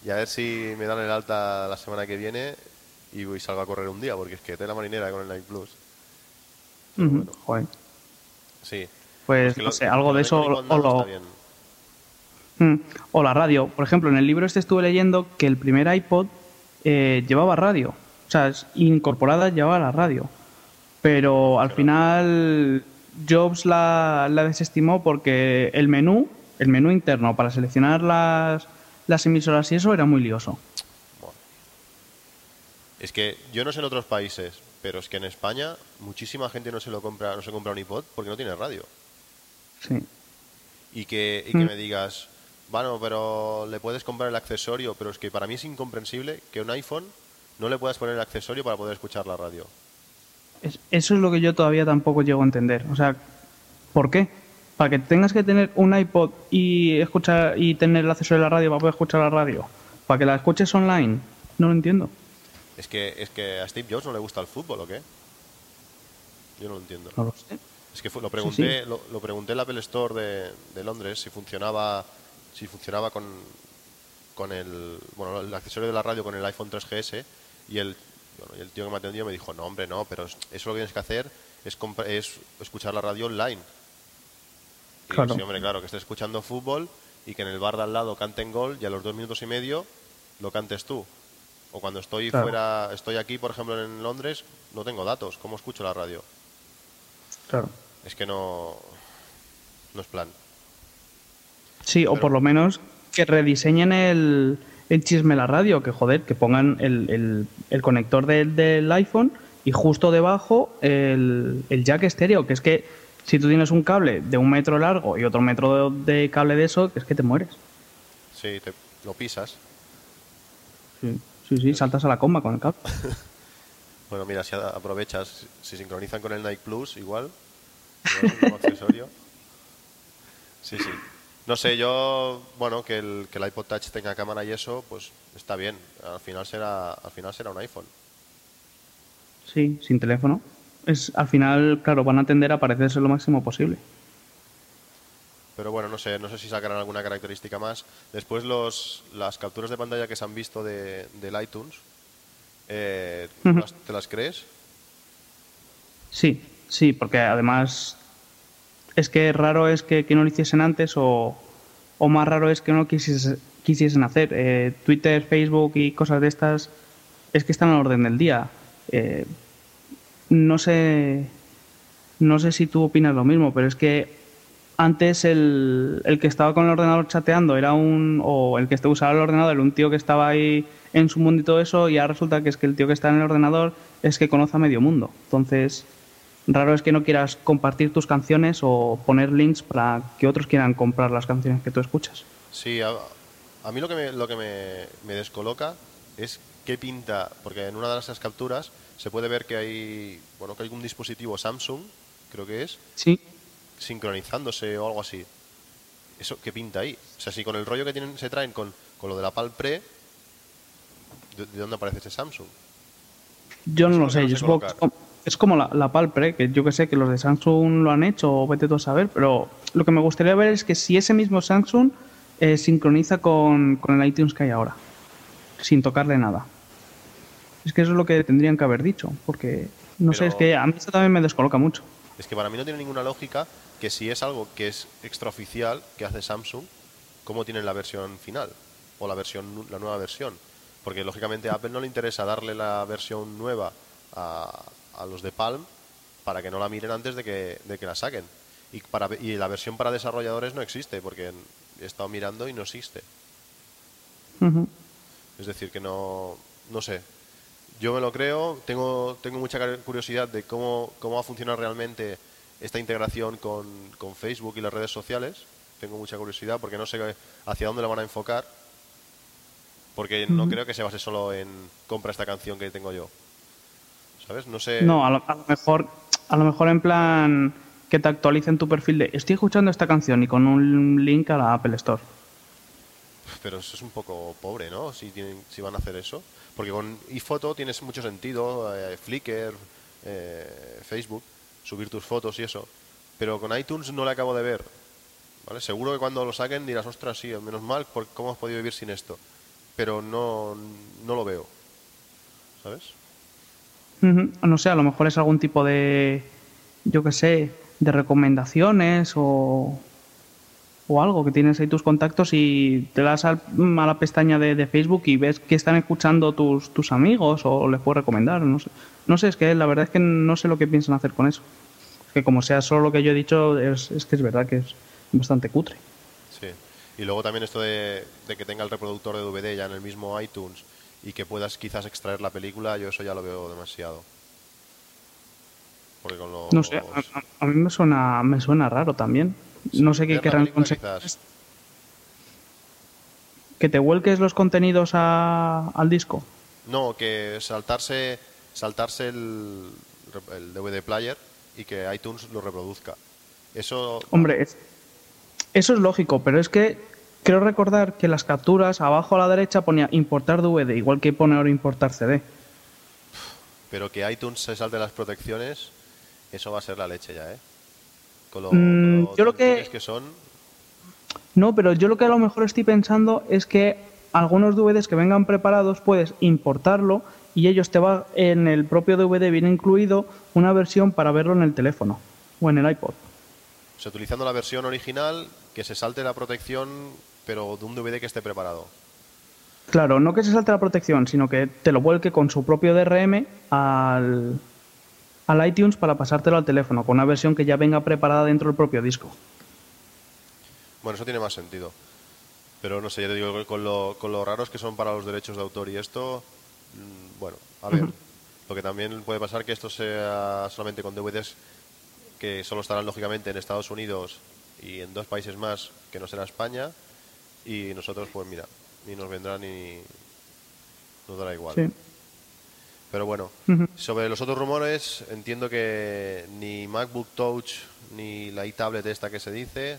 E: Y a ver si me dan el alta la semana que viene y voy salgo a correr un día, porque es que te la marinera con el Nike Plus. Pero
D: Ujú,
E: bueno,
D: joder.
E: sí.
D: Pues
E: que
D: no
E: lo-
D: sé, algo de eso o lo, O la radio. Por ejemplo, en el libro este estuve leyendo que el primer iPod eh, llevaba radio. O sea, incorporada llevaba la radio. Pero al final Jobs la, la desestimó porque el menú, el menú interno para seleccionar las, las emisoras y eso era muy lioso.
E: Es que yo no sé en otros países, pero es que en España muchísima gente no se lo compra, no se compra un iPod porque no tiene radio.
D: Sí.
E: Y que, y que
D: Mm.
E: me digas, bueno, pero le puedes comprar el accesorio, pero es que para mí es incomprensible que un iPhone no le puedas poner el accesorio para poder escuchar la radio.
D: Es- eso es lo que yo todavía tampoco llego a entender. O sea, ¿por qué? Para que tengas que tener un iPod y escuchar y tener el accesorio de la radio para poder escuchar la radio. Para que la escuches online. No lo entiendo.
E: Es que, es que a Steve Jobs no le gusta el fútbol, ¿o qué? Yo no lo entiendo.
D: No lo sé.
E: Es que lo
D: Sí,
E: pregunté, Lo, lo pregunté en la Apple Store de, de Londres si funcionaba, si funcionaba con, con el, bueno, el accesorio de la radio con el iPhone 3GS y el, bueno, y el tío que me atendió me dijo, no hombre, no, pero es- eso lo que tienes que hacer es, es escuchar la radio online. Y digo,
D: Claro.
E: sí, hombre, claro, que estés escuchando fútbol y que en el bar de al lado canten gol y a los dos minutos y medio lo cantes tú. O cuando estoy
D: Claro.
E: fuera, estoy aquí, por ejemplo, en Londres, no tengo datos. ¿Cómo escucho la radio?
D: Claro.
E: Es que no, no es plan.
D: Sí, o por lo menos que rediseñen el, el chisme la radio. Que joder, que pongan el, el- el conector del, del iPhone y justo debajo el, el jack estéreo. Que es que si tú tienes un cable de un metro largo y otro metro de, cable de eso, que es que te mueres.
E: Sí, te, lo pisas.
D: Sí, sí, sí, saltas a la comba con el cable.
E: Bueno, mira, si aprovechas, si sincronizan con el Nike Plus, igual. accesorio. Sí, sí. No sé, yo, bueno, que el, que el iPod Touch tenga cámara y eso, pues está bien. Al final será, al final será un iPhone.
D: Sí, sin teléfono. Es, al final, claro, van a tender a parecerse lo máximo posible.
E: Pero bueno, no sé, no sé si sacarán alguna característica más. Después los, las capturas de pantalla que se han visto de, del iTunes, eh, ¿tú
D: Ujú.
E: las- ¿te las crees?
D: Sí, sí, porque además es que raro es que, no lo hiciesen antes o, o más raro es que no quisiese- quisiesen hacer. Eh, Twitter, Facebook y cosas de estas es que están a la orden del día. Eh, no sé, no sé si tú opinas lo mismo, pero es que antes el, el, que estaba con el ordenador chateando era un. o el que usaba el ordenador era un tío que estaba ahí en su mundo y todo eso, y ahora resulta que es que el tío que está en el ordenador es que conoce a medio mundo. Entonces, raro es que no quieras compartir tus canciones o poner links para que otros quieran comprar las canciones que tú escuchas.
E: Sí, a, a mí lo que, me, lo que me, me descoloca es qué pinta, porque en una de esas capturas se puede ver que hay, bueno, que hay un dispositivo Samsung, creo que es.
D: Sí
E: sincronizándose o algo así. ¿Eso qué pinta ahí? O sea, si con el rollo que tienen se traen con, con lo de la PAL Pre, ¿de, dónde aparece ese Samsung?
D: Yo no lo sé, yo supongo es como la, la PAL Pre, que yo que sé que los de Samsung lo han hecho, o vete tú a saber, pero lo que me gustaría ver es que si ese mismo Samsung eh, sincroniza con, con el iTunes que hay ahora, sin tocarle nada. Es que eso es lo que tendrían que haber dicho, porque no sé, es que a mí eso también me descoloca mucho.
E: Es que para mí no tiene ninguna lógica que si es algo que es extraoficial que hace Samsung, ¿cómo tienen la versión final? O la versión la nueva versión. Porque lógicamente a Apple no le interesa darle la versión nueva a, a los de Palm para que no la miren antes de que, de que la saquen. Y, para, y la versión para desarrolladores no existe, porque he estado mirando y no existe. Es decir, que no, no sé. Yo me lo creo, tengo, tengo mucha curiosidad de cómo, cómo va a funcionar realmente esta integración con, con Facebook y las redes sociales. Tengo mucha curiosidad porque no sé hacia dónde lo van a enfocar. Porque no creo que se base solo en compra esta canción que tengo yo. ¿Sabes? No sé.
D: No, a lo, mejor, a lo mejor en plan que te actualicen tu perfil de estoy escuchando esta canción y con un link a la Apple Store.
E: Pero eso es un poco pobre, ¿no? Si, tienen, si van a hacer eso. Porque con iPhoto tienes mucho sentido, eh, Flickr, eh, Facebook, subir tus fotos y eso. Pero con iTunes no le acabo de ver. ¿vale? Seguro que cuando lo saquen dirás, ostras, sí, menos mal, ¿cómo has podido vivir sin esto? Pero no, no lo veo. ¿Sabes?
D: No sé, a lo mejor es algún tipo de, yo qué sé, de recomendaciones o, o algo, que tienes ahí tus contactos y te das a la pestaña de, Facebook y ves que están escuchando tus, tus amigos o les puedes recomendar, no sé. No sé, es que la verdad es que no sé lo que piensan hacer con eso. que como sea solo lo que yo he dicho, es, es que es verdad que es bastante cutre.
E: Sí, y luego también esto de, de que tenga el reproductor de DVD ya en el mismo iTunes y que puedas quizás extraer la película, yo eso ya lo veo demasiado.
D: Porque con los... No sé, a, mí me suena, me suena raro también. no sé qué querrán conseguir. ¿Que te vuelques los contenidos a, al disco?
E: No, que saltarse, saltarse el, el DVD player y que iTunes lo reproduzca. Eso.
D: Hombre, eso es lógico, pero es que creo recordar que las capturas abajo a la derecha ponía importar DVD, igual que pone ahora importar CD.
E: Pero que iTunes se salte las protecciones, eso va a ser la leche ya, ¿eh?
D: Con lo, mm, yo lo que...
E: que son.
D: No, pero yo lo que a lo mejor estoy pensando es que algunos DVDs que vengan preparados puedes importarlo y ellos te va en el propio DVD viene incluido una versión para verlo en el teléfono o en el iPod.
E: O sea, utilizando la versión original, que se salte la protección, pero de un DVD que esté preparado.
D: Claro, no que se salte la protección, sino que te lo vuelque con su propio DRM al, al iTunes para pasártelo al teléfono, con una versión que ya venga preparada dentro del propio disco.
E: Bueno, eso tiene más sentido. Pero no sé, ya te digo, con lo, con lo raros que son para los derechos de autor y esto, mm, bueno, a ver. Lo que también puede pasar que esto sea solamente con DVDs que solo estarán lógicamente en Estados Unidos y en dos países más que no será España y nosotros pues mira, ni nos vendrá ni nos dará igual. Sí. Pero bueno, sobre los otros rumores, entiendo que ni MacBook Touch ni la iTablet esta que se dice,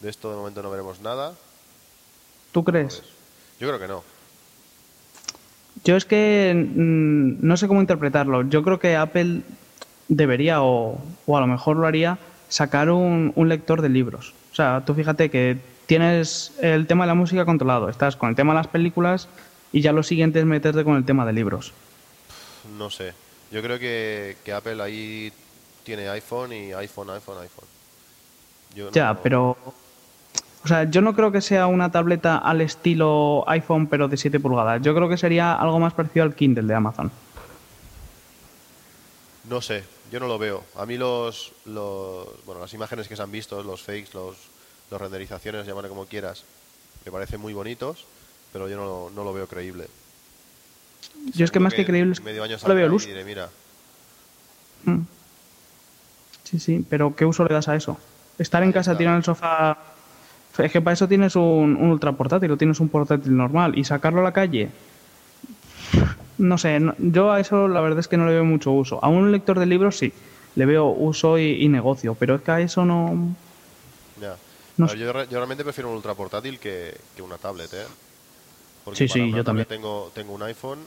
E: de esto de momento no veremos nada.
D: ¿Tú crees?
E: Yo creo que no.
D: Yo es que mm, no sé cómo interpretarlo. Yo creo que Apple debería, o, o a lo mejor lo haría, sacar un, un, lector de libros. O sea, tú fíjate que tienes el tema de la música controlado, estás con el tema de las películas y ya lo siguiente es meterte con el tema de libros.
E: No sé. Yo creo que, que Apple ahí tiene iPhone y iPhone, iPhone, iPhone.
D: ya, pero o sea, yo no creo que sea una tableta al estilo iPhone, pero de 7 pulgadas. Yo creo que sería algo más parecido al Kindle de Amazon.
E: No sé, yo no lo veo. A mí los, los bueno, las imágenes que se han visto, los fakes, los, los renderizaciones, llámale como quieras, me parecen muy bonitos, pero yo no, no lo veo creíble.
D: Yo es que más que, creíble es
E: medio año
D: no le veo luz.
E: diré, mira,
D: Mm. Sí, sí, pero ¿qué uso le das a eso? Estar en casa en el sofá. Es que para eso tienes un, un ultra portátil o tienes un portátil normal y sacarlo a la calle. No sé, no- yo a eso la verdad es que no le veo mucho uso. A un lector de libros sí, le veo uso y, y negocio, pero es que a eso no. No
E: ver, yo, yo realmente prefiero un ultra portátil que, que una tablet, ¿eh? Porque
D: Sí,
E: para
D: sí, yo también.
E: Tengo, tengo un iPhone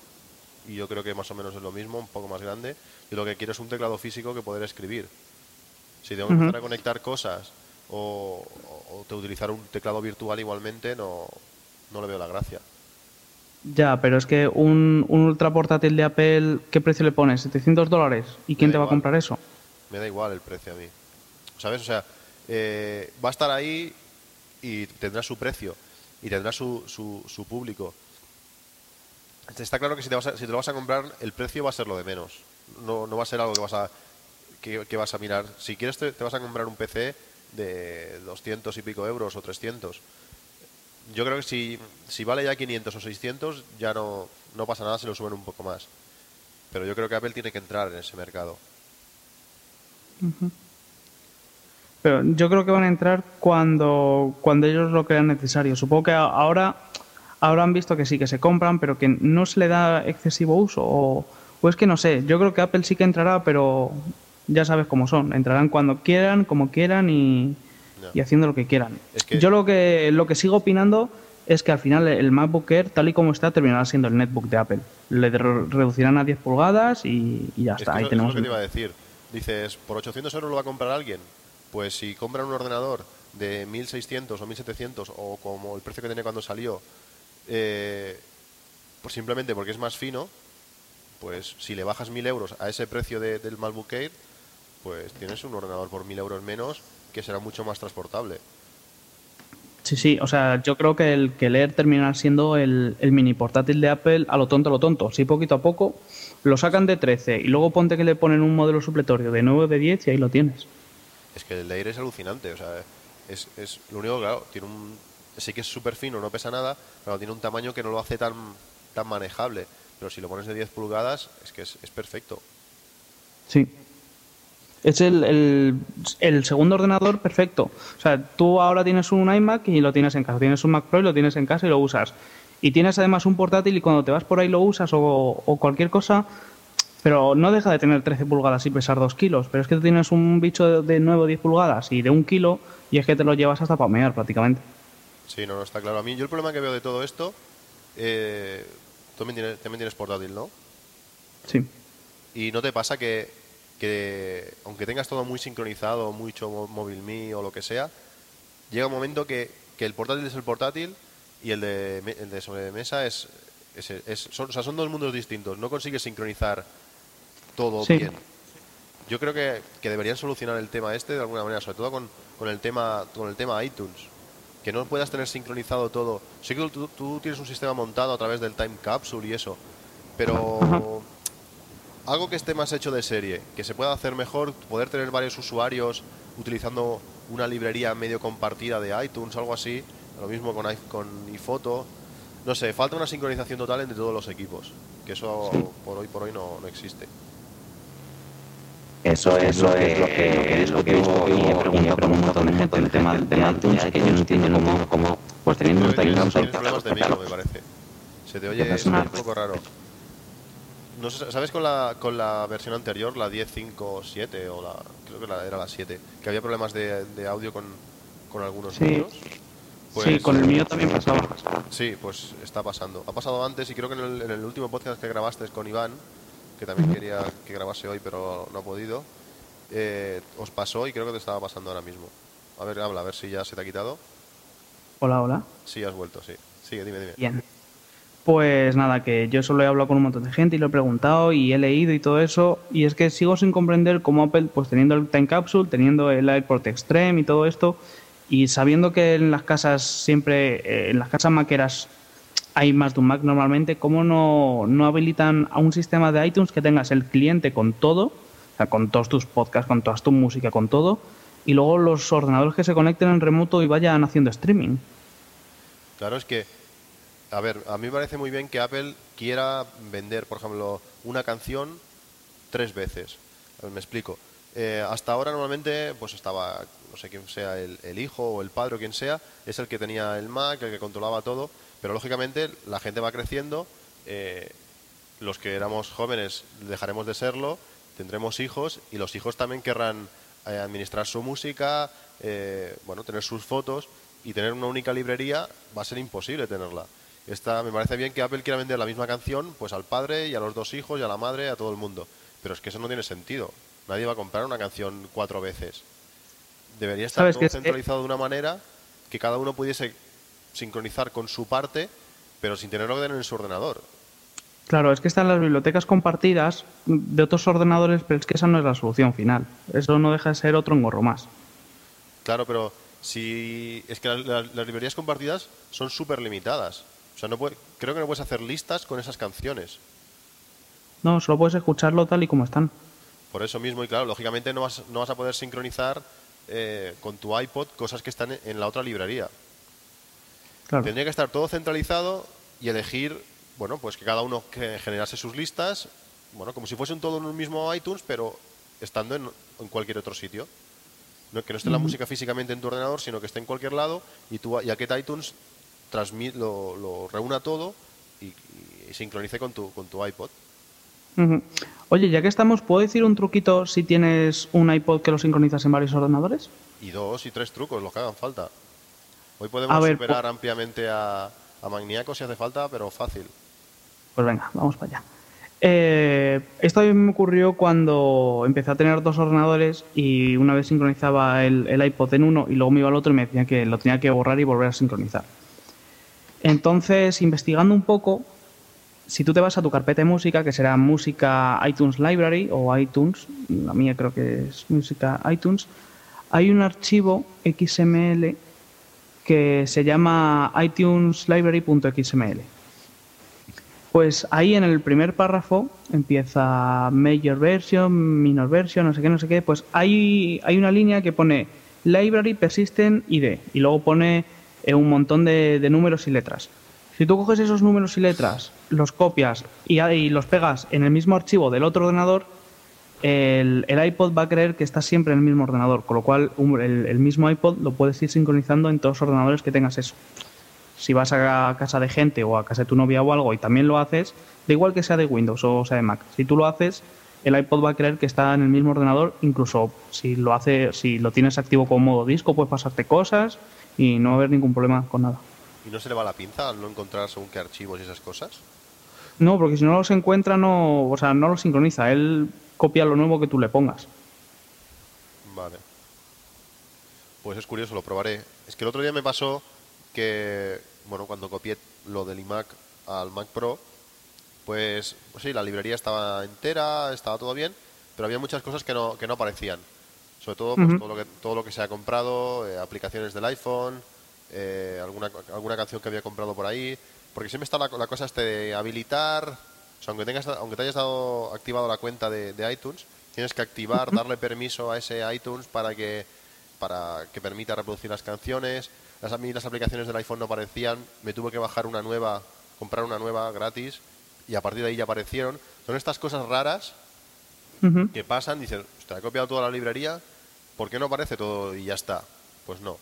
E: y yo creo que más o menos es lo mismo, un poco más grande. Y lo que quiero es un teclado físico que poder escribir. Si tengo que
D: Ujú.
E: empezar a conectar cosas o, o- o te- utilizar un teclado virtual igualmente, no, no le veo la gracia.
D: Ya, pero es que un, un ultra portátil de Apple, ¿qué precio le pones? ¿700 dólares? ¿Y quién te va a
E: igual.
D: comprar eso?
E: Me da igual el precio a mí. ¿Sabes? O sea, eh, va a estar ahí y tendrá su precio y tendrá su, su, público. Está claro que si te, vas a- si te lo vas a comprar, el precio va a ser lo de menos. No, no va a ser algo que vas a, que, que vas a mirar. Si quieres, te, te vas a comprar un PC de 200 y pico euros o 300. Yo creo que si, si vale ya 500 o 600, ya no, no pasa nada si lo suben un poco más. Pero yo creo que Apple tiene que entrar en ese mercado.
D: Pero yo creo que van a entrar cuando, cuando ellos lo crean necesario. Supongo que ahora habrán visto que sí, que se compran, pero que no se le da excesivo uso. O, o es que no sé, yo creo que Apple sí que entrará, pero ya sabes cómo son. Entrarán cuando quieran, como quieran y, y haciendo lo que quieran.
E: Es que-
D: Yo lo que, lo que sigo opinando es que al final el MacBook Air, tal y como está, terminará siendo el netbook de Apple. Le re- reducirán a 10 pulgadas y, y ya
E: Es
D: está. Ahí tenemos
E: es lo que te iba a decir. Dices, ¿por 800 euros lo va a comprar alguien? Pues si compran un ordenador de 1600 o 1700 o como el precio que tenía cuando salió, eh, pues simplemente porque es más fino, pues si le bajas 1000 euros a ese precio de- del MacBook Air, pues tienes un ordenador por 1000 euros menos que será mucho más transportable.
D: Sí, sí, o sea, yo creo que el que Air terminará siendo el, el mini portátil de Apple a lo tonto, a lo tonto. Sí, poquito a poco lo sacan de 13 y luego ponte que le ponen un modelo supletorio de 9 o de 10 y ahí lo tienes.
E: Es que el Air es alucinante, o sea, es, es lo único, claro, tiene un... Sí que es súper fino, no pesa nada, pero tiene un tamaño que no lo hace tan, tan manejable. Pero si lo pones de 10 pulgadas, es que es, es perfecto.
D: Sí. Es el, el, el segundo ordenador perfecto. O sea, tú ahora tienes un iMac y lo tienes en casa. Tienes un Mac Pro y lo tienes en casa y lo usas. Y tienes además un portátil y cuando te vas por ahí lo usas o, o cualquier cosa. Pero no deja de tener 13 pulgadas y pesar 2 kilos. Pero es que tú tienes un bicho de, de 9 o 10 pulgadas y de un kilo y es que te lo llevas hasta pamear prácticamente.
E: Sí, no, no está claro. A mí, yo el problema que veo de todo esto, eh, tú también tienes, también tienes portátil, ¿no?
D: Sí.
E: Y no te pasa que, que aunque tengas todo muy sincronizado, mucho móvil me o lo que sea, llega un momento que, que el portátil es el portátil y el de, el de sobremesa es, es, es- son, o sea, son dos mundos distintos. No consigues sincronizar todo
D: Sí.
E: bien. Yo creo que, que deberían solucionar el tema este de alguna manera, sobre todo con, con el tema con el tema iTunes. Que no puedas tener sincronizado todo. Sé que tú, tú tienes un sistema montado a través del Time Capsule y eso, pero algo que esté más hecho de serie, que se pueda hacer mejor, poder tener varios usuarios utilizando una librería medio compartida de iTunes, algo así, lo mismo con, con iPhoto. No sé, falta una sincronización total entre todos los equipos, que eso por hoy por hoy no, no existe.
B: Eso es lo que, lo que, lo que he visto y he preguntado con un montón de gente el tema del tema que yo no entiendo cómo, cómo pues teniendo un Time Capsule,
E: tienes problemas de micro, me parece. Se te oye un poco raro. No sé, ¿Sabes con la, con la versión anterior, la 10.5.7 o la... creo que la- era la 7, que había problemas de, de audio con, con algunos
D: Sí.
E: micros?
D: sí,
E: Pues-
D: con el mío también pasaba.
E: Sí, pues está pasando. Ha pasado antes y creo que en el, en el último podcast que grabaste con Iván, que también quería que grabase hoy pero no ha podido, eh, os pasó y creo que te estaba pasando ahora mismo. A ver, habla, a ver si ya se te ha quitado.
D: Hola, hola.
E: Sí, has vuelto, sí. Sigue, dime, dime.
D: Bien. Pues nada, que yo solo he hablado con un montón de gente y lo he preguntado y he leído y todo eso. Y es que sigo sin comprender cómo Apple, pues teniendo el Time Capsule, teniendo el AirPort Extreme y todo esto, y sabiendo que en las casas siempre, eh, en las casas maqueras hay más de un Mac normalmente, ¿cómo no, no habilitan a un sistema de iTunes que tengas el cliente con todo? sea, con todos tus podcasts, con toda tu música, con todo, y luego los ordenadores que se conecten en remoto y vayan haciendo streaming.
E: Claro, es que, a ver, a mí me parece muy bien que Apple quiera vender, por ejemplo, una canción tres veces. A ver, me explico. Eh, hasta ahora normalmente pues estaba, no sé quién sea el, el hijo o el padre o quien sea, es el que tenía el Mac, el que controlaba todo, pero lógicamente la gente va creciendo, eh, los que éramos jóvenes dejaremos de serlo, tendremos hijos y los hijos también querrán eh, administrar su música, eh, bueno, tener sus fotos y tener una única librería va a ser imposible tenerla. Esta, me parece bien que Apple quiera vender la misma canción pues al padre y a los dos hijos y a la madre, a todo el mundo. Pero es que eso no tiene sentido. Nadie va a comprar una canción cuatro veces. Debería estar
D: ¿Sabes
E: todo
D: es-
E: centralizado de una manera que cada uno pudiese sincronizar con su parte, pero sin tenerlo que tener en su ordenador.
D: Claro, es que están las bibliotecas compartidas de otros ordenadores, pero es que esa no es la solución final. Eso no deja de ser otro engorro más.
E: Claro, pero si es que las, librerías compartidas son súper limitadas. O sea, no puede- creo que no puedes hacer listas con esas canciones.
D: No, solo puedes escucharlo tal y como están.
E: Por eso mismo, y claro, lógicamente no vas, no vas a poder sincronizar eh, con tu iPod cosas que están en la otra librería.
D: Claro.
E: Tendría que estar todo centralizado y elegir, bueno, pues que cada uno que generase sus listas, bueno, como si fuese un todo en un mismo iTunes, pero estando en, en cualquier otro sitio. No, que no esté la música físicamente en tu ordenador, sino que esté en cualquier lado y tú y iTunes transmit, lo, lo reúna todo y, y sincronice con tu, con tu iPod.
D: Oye, ya que estamos, ¿puedo decir un truquito si tienes un iPod que lo sincronizas en varios ordenadores?
E: Y dos y tres trucos, los que hagan falta. Hoy podemos
D: A ver,
E: superar ampliamente a, a Magniaco si hace falta, pero fácil.
D: Pues venga, vamos para allá. Eh, esto a mí me ocurrió cuando empecé a tener dos ordenadores y una vez sincronizaba el, el iPod en uno y luego me iba al otro y me decía que lo tenía que borrar y volver a sincronizar. Entonces, investigando un poco, si tú te vas a tu carpeta de música, que será música iTunes Library o iTunes, la mía creo que es música iTunes, hay un archivo XML que se llama iTunesLibrary.xml. Pues ahí en el primer párrafo empieza Major Version, Minor Version, no sé qué, no sé qué. Pues hay, hay una línea que pone Library Persistent ID y luego pone eh, un montón de, números y letras. Si tú coges esos números y letras, los copias y los pegas en el mismo archivo del otro ordenador, el, el iPod va a creer que está siempre en el mismo ordenador, con lo cual un- el, el mismo iPod lo puedes ir sincronizando en todos los ordenadores que tengas eso. Si vas a casa de gente o a casa de tu novia o algo y también lo haces, da igual que sea de Windows o sea de Mac. Si tú lo haces, el iPod va a creer que está en el mismo ordenador, incluso si lo hace, si lo tienes activo como modo disco, puedes pasarte cosas y no va a haber ningún problema con nada.
E: ¿Y no se le va la pinza al no encontrar según qué archivos y esas cosas?
D: No, porque si no los encuentra, no, o sea, no lo sincroniza. Él copia lo nuevo que tú le pongas.
E: Vale. Pues es curioso, lo probaré. Es que el otro día me pasó que, bueno, cuando copié lo del iMac al Mac Pro, pues, pues sí, la librería estaba entera, estaba todo bien, pero había muchas cosas que no, que no aparecían. Sobre todo, pues, todo, lo que, todo lo que se ha comprado, eh, aplicaciones del iPhone, eh, alguna, alguna canción que había comprado por ahí. Porque siempre está la, la cosa este de habilitar, o sea, aunque, tengas, aunque te hayas dado, activado la cuenta de, de iTunes, tienes que activar, darle permiso a ese iTunes para que, para que permita reproducir las canciones. Las, a mí las aplicaciones del iPhone no aparecían, me tuve que bajar una nueva, comprar una nueva gratis y a partir de ahí ya aparecieron. Son estas cosas raras que pasan, dicen, "Ostras, he copiado toda la librería, ¿por qué no aparece todo y ya está? Pues no,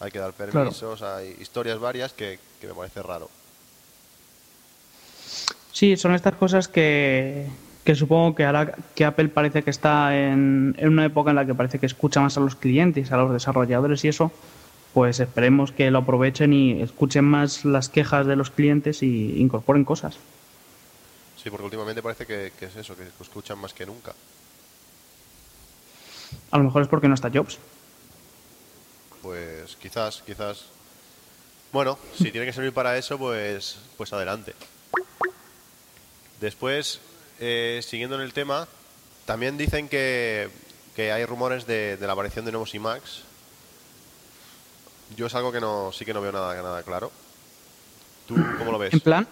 E: hay que dar permisos, hay historias varias que, que me parece raro.
D: Sí, son estas cosas que, que supongo que ahora que Apple parece que está en, en una época en la que parece que escucha más a los clientes, a los desarrolladores y eso, pues esperemos que lo aprovechen y escuchen más las quejas de los clientes y incorporen cosas.
E: Sí, porque últimamente parece que, que es eso, que escuchan más que nunca.
D: A lo mejor es porque no está Jobs.
E: Pues quizás, quizás. Bueno, si tiene que servir para eso, pues, pues adelante. Después, eh, siguiendo en el tema, también dicen que, que hay rumores de, de la aparición de nuevos iMacs. Yo es algo que no, sí que no veo nada, nada claro. ¿Tú cómo lo ves?
D: En plan,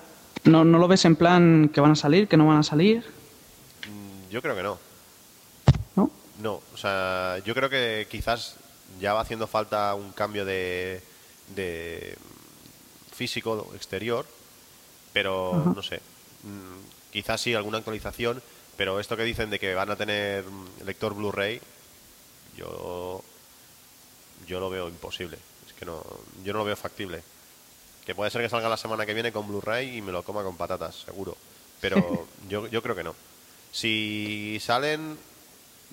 D: ¿no, ¿no lo ves en plan que van a salir, que no van a salir?
E: Mm, Yo creo que no. No, o sea, yo creo que quizás ya va haciendo falta un cambio de, de físico exterior, pero no sé, mm, quizás sí alguna actualización, pero esto que dicen de que van a tener lector Blu-ray, yo yo lo veo imposible, es que no yo no lo veo factible. Que puede ser que salga la semana que viene con Blu-ray y me lo coma con patatas, seguro, pero yo yo creo que no. Si salen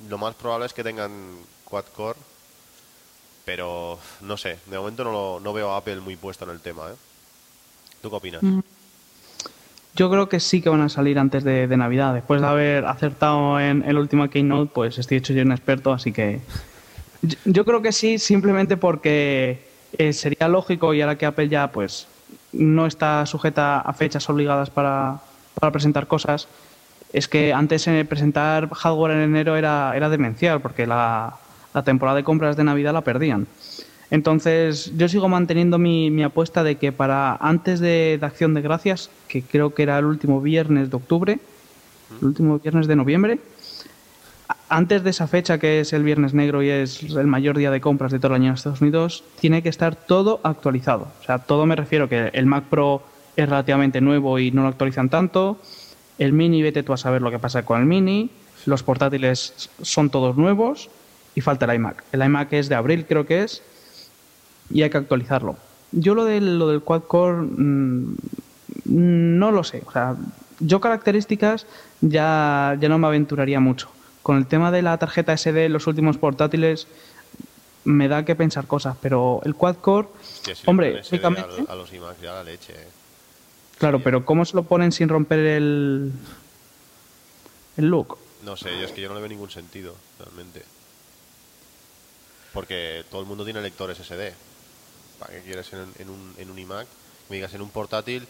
E: lo más probable es que tengan quad-core, pero no sé, de momento no, lo, no veo a Apple muy puesto en el tema. ¿eh? ¿Tú qué opinas?
D: Mm. Yo creo que sí que van a salir antes de, Navidad. Después de haber acertado en el último Keynote, pues estoy hecho yo un experto, así que yo, creo que sí, simplemente porque eh, sería lógico y ahora que Apple ya pues no está sujeta a fechas obligadas para, para presentar cosas, es que antes en presentar hardware en enero era, era demencial, porque la, temporada de compras de Navidad la perdían. Entonces, yo sigo manteniendo mi, apuesta de que para antes de, Acción de Gracias, que creo que era el último viernes de octubre, el último viernes de noviembre, antes de esa fecha, que es el Viernes Negro y es el mayor día de compras de todo el año en Estados Unidos, tiene que estar todo actualizado. O sea, todo me refiero que el Mac Pro es relativamente nuevo y no lo actualizan tanto. El Mini, vete tú a saber lo que pasa con el Mini. Los portátiles son todos nuevos y falta el iMac. El iMac es de abril, creo que es, y hay que actualizarlo. Yo lo del, lo del quad core mm, no lo sé. O sea, yo características ya, ya no me aventuraría mucho. Con el tema de la tarjeta SD, los últimos portátiles, me da que pensar cosas, pero el quad core, hombre,
E: a, los iMac ya la leche. Eh.
D: Claro, pero ¿cómo se lo ponen sin romper el, el look?
E: No sé, yo es que yo no le veo ningún sentido, realmente. Porque todo el mundo tiene lectores SD. ¿Para qué quieres en, un, en un iMac? Me digas en un portátil,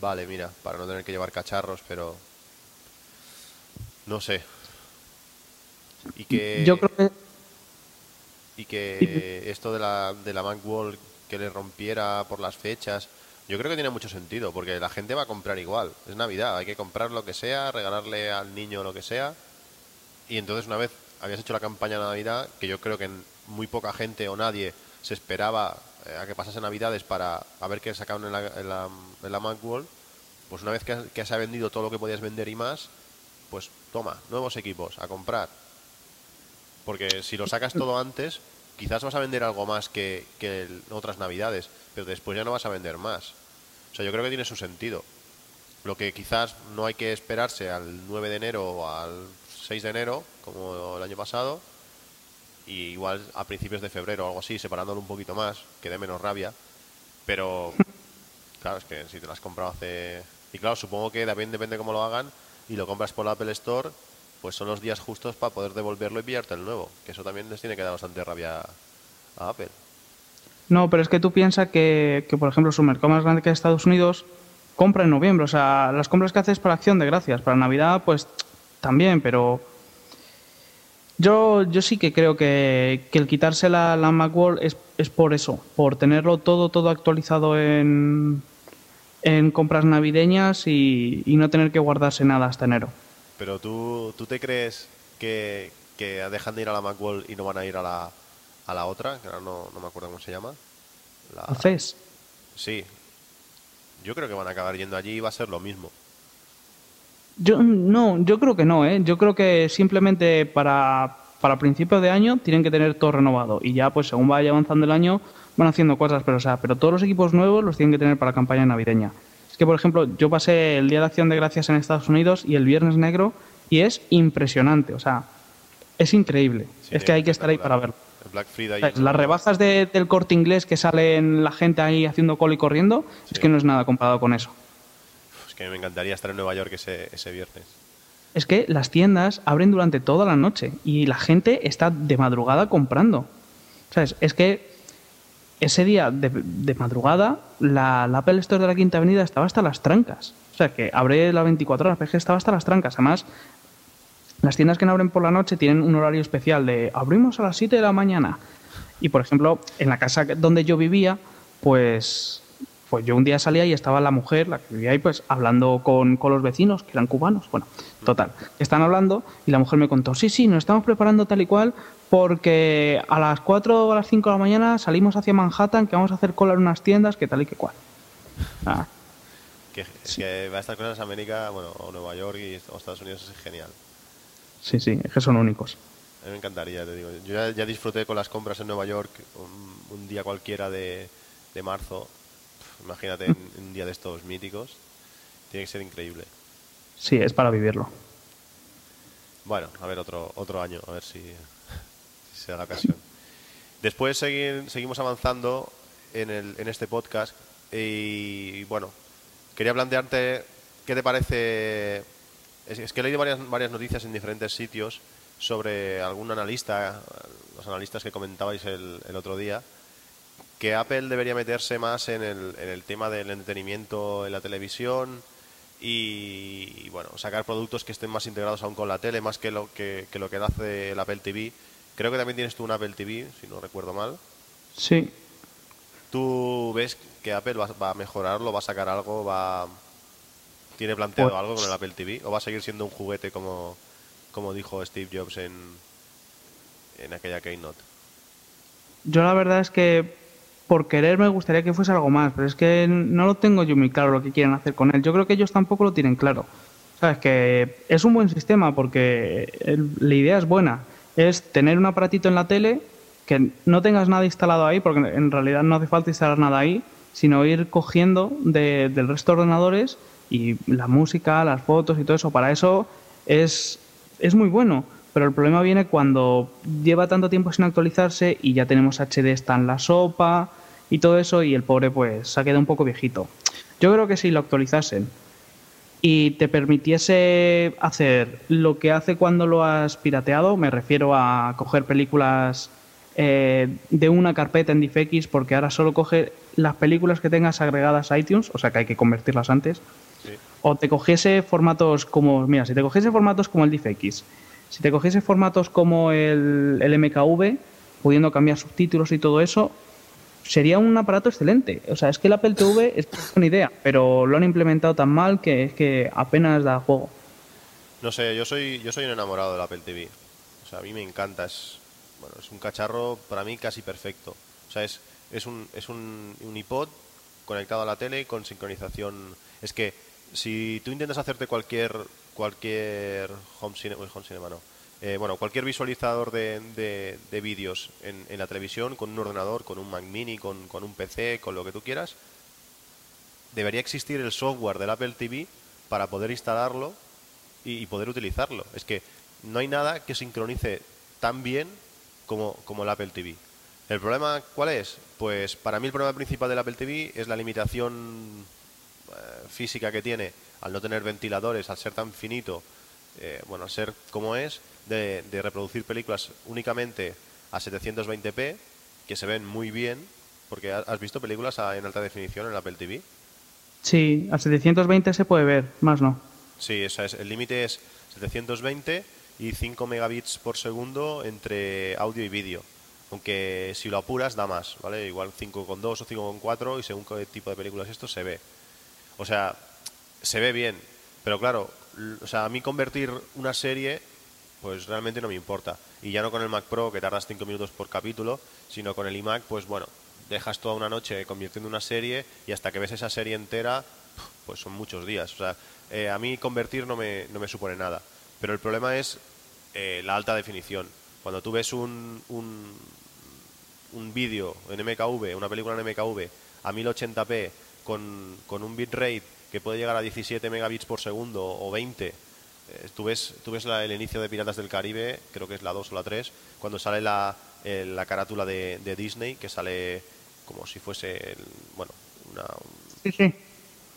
E: vale, mira, para no tener que llevar cacharros, pero... No sé. Y que...
D: Yo creo que...
E: Y que esto de la, de la Macworld que le rompiera por las fechas yo creo que tiene mucho sentido, porque la gente va a comprar igual. Es Navidad, hay que comprar lo que sea, regalarle al niño lo que sea. Y entonces una vez habías hecho la campaña de Navidad, que yo creo que muy poca gente o nadie se esperaba a que pasase Navidades para a ver qué sacaban en la, en la, en la Macworld, pues una vez que, que se ha vendido todo lo que podías vender y más, pues toma, nuevos equipos, a comprar. Porque si lo sacas todo antes, quizás vas a vender algo más que, que otras Navidades pero después ya no vas a vender más. O sea, yo creo que tiene su sentido. Lo que quizás no hay que esperarse al 9 de enero o al 6 de enero, como el año pasado, y igual a principios de febrero o algo así, separándolo un poquito más, que dé menos rabia. Pero, claro, es que si te lo has comprado hace... Y claro, supongo que también depende cómo lo hagan, y lo compras por la Apple Store, pues son los días justos para poder devolverlo y pillarte el nuevo. Que eso también les tiene que dar bastante rabia a Apple.
D: No, pero es que tú piensas que, por ejemplo, su mercado más grande que Estados Unidos compra en noviembre. O sea, las compras que haces para acción de gracias. Para Navidad, pues también, pero yo, yo sí que creo que, el quitarse la, la Macworld es, es por eso, por tenerlo todo, todo actualizado en, en compras navideñas y, no tener que guardarse nada hasta enero.
E: Pero tú, tú te crees que, que dejan de ir a la Macworld y no van a ir a la, a la otra, que ahora no, no me acuerdo cómo se llama.
D: La... CES?
E: Sí. Yo creo que van a acabar yendo allí y va a ser lo mismo.
D: Yo no, yo creo que no, ¿eh? Yo creo que simplemente para, para principios de año tienen que tener todo renovado y ya pues según vaya avanzando el año van haciendo cosas, pero o sea, pero todos los equipos nuevos los tienen que tener para la campaña navideña. Es que por ejemplo, yo pasé el Día de Acción de Gracias en Estados Unidos y el Viernes Negro y es impresionante, o sea, es increíble. es que hay que estar ahí para verlo. Las rebajas del corte inglés que salen la gente ahí haciendo cola y corriendo, es que no es nada comparado con eso.
E: Que me encantaría estar en Nueva York ese, viernes.
D: Es que las tiendas abren durante toda la noche y la gente está de madrugada comprando. ¿Sabes? Es que ese día de, madrugada la, Apple Store de la Quinta Avenida estaba hasta las trancas. O sea, que abre las 24 horas, pero que estaba hasta las trancas. Además, las tiendas que no abren por la noche tienen un horario especial de abrimos a las 7 de la mañana. Y por ejemplo, en la casa donde yo vivía, pues Pues yo un día salía y estaba la mujer, la que vivía ahí, pues hablando con, con los vecinos, que eran cubanos. Bueno, total. Están hablando y la mujer me contó, sí, sí, nos estamos preparando tal y cual porque a las 4 o a las 5 de la mañana salimos hacia Manhattan, que vamos a hacer cola en unas tiendas, que tal y que cual. Ah,
E: Que, es que va a estas cosas América, bueno, o Nueva York y, o Estados Unidos es genial.
D: sí, sí, es que son únicos.
E: A mí me encantaría, te digo. Yo ya, ya disfruté con las compras en Nueva York un, un día cualquiera de, de marzo. Imagínate en, en un día de estos míticos. Tiene que ser increíble.
D: Sí, es para vivirlo.
E: Bueno, a ver otro, otro año, a ver si, si se da la ocasión. Después segui- seguimos avanzando en, el, en este podcast y bueno, quería plantearte qué te parece... Es, es que he leído varias, varias noticias en diferentes sitios sobre algún analista, los analistas que comentabais el, el otro día, que Apple debería meterse más en el, en el tema del entretenimiento en la televisión y, y, bueno, sacar productos que estén más integrados aún con la tele, más que lo que, que lo que hace el Apple TV. Creo que también tienes tú un Apple TV, si no recuerdo mal.
D: Sí,
E: ¿Tú ves que Apple va, va a mejorarlo, va a sacar algo, va tiene planteado
D: Pues-
E: algo con el Apple TV o va a seguir siendo un juguete como, como dijo Steve Jobs en, en aquella keynote?
D: Yo la verdad es que por querer me gustaría que fuese algo más, pero es que no lo tengo yo muy claro lo que quieren hacer con él. Yo creo que ellos tampoco lo tienen claro. Sabes que es un buen sistema porque la idea es buena. Es tener un aparatito en la tele que no tengas nada instalado ahí, porque en realidad no hace falta instalar nada ahí, sino ir cogiendo de- del resto de ordenadores y la música, las fotos y todo eso. Para eso es, es muy bueno. Pero el problema viene cuando lleva tanto tiempo sin actualizarse y ya tenemos HD está en la sopa y todo eso y el pobre pues se ha quedado un poco viejito. Yo creo que si lo actualizasen y te permitiese hacer lo que hace cuando lo has pirateado, me refiero a coger películas eh, de una carpeta en DivX porque ahora solo coge las películas que tengas agregadas a iTunes, o sea que hay que convertirlas antes,
E: Sí.
D: o te cogiese formatos como, mira, si te cogiese formatos como el DivX, si te cogiese formatos como el, el MKV, pudiendo cambiar subtítulos y todo eso, sería un aparato excelente. O sea, es que el Apple TV es una idea, pero lo han implementado tan mal que es que apenas da juego.
E: No sé, yo soy yo soy un enamorado del Apple TV. O sea, a mí me encanta, es bueno, es un cacharro para mí casi perfecto. O sea, es es un es un, un iPod conectado a la tele con sincronización. Es que si tú intentas hacerte cualquier cualquier home cinema, no. Eh, bueno, cualquier visualizador de, de- de vídeos en, en la televisión con un ordenador, con un Mac Mini, con, con un PC, con lo que tú quieras, debería existir el software del Apple TV para poder instalarlo y, y poder utilizarlo. Es que no hay nada que sincronice tan bien como, como el Apple TV. ¿El problema cuál es? Pues para mí el problema principal del Apple TV es la limitación física que tiene al no tener ventiladores, al ser tan finito, eh, bueno, al ser como es, de, de reproducir películas únicamente a 720p, que se ven muy bien, porque ha- has visto películas a- en alta definición en el Apple TV.
D: Sí, a 720 se puede ver, más no.
E: Sí, o sea, es- el límite es 720 y 5 megabits por segundo entre audio y vídeo. Aunque si lo apuras da más, ¿vale? Igual 5,2 o 5,4 y según qué tipo de películas esto se ve. O sea, se ve bien, pero claro, o sea, a mí convertir una serie pues realmente no me importa. Y ya no con el Mac Pro que tardas 5 minutos por capítulo, sino con el iMac, pues bueno, dejas toda una noche convirtiendo una serie y hasta que ves esa serie entera, pues son muchos días. O sea, eh, a mí convertir no me, no me supone nada. Pero el problema es eh, la alta definición. Cuando tú ves un, un, un vídeo en MKV, una película en MKV a 1080p con, con un bitrate que puede llegar a 17 megabits por segundo o 20, eh, tú ves, tú ves la- el inicio de Piratas del Caribe, creo que es la 2 o la 3, cuando sale la, eh, la carátula de, de Disney, que sale como si fuese, el- bueno, una,
D: Sí, sí.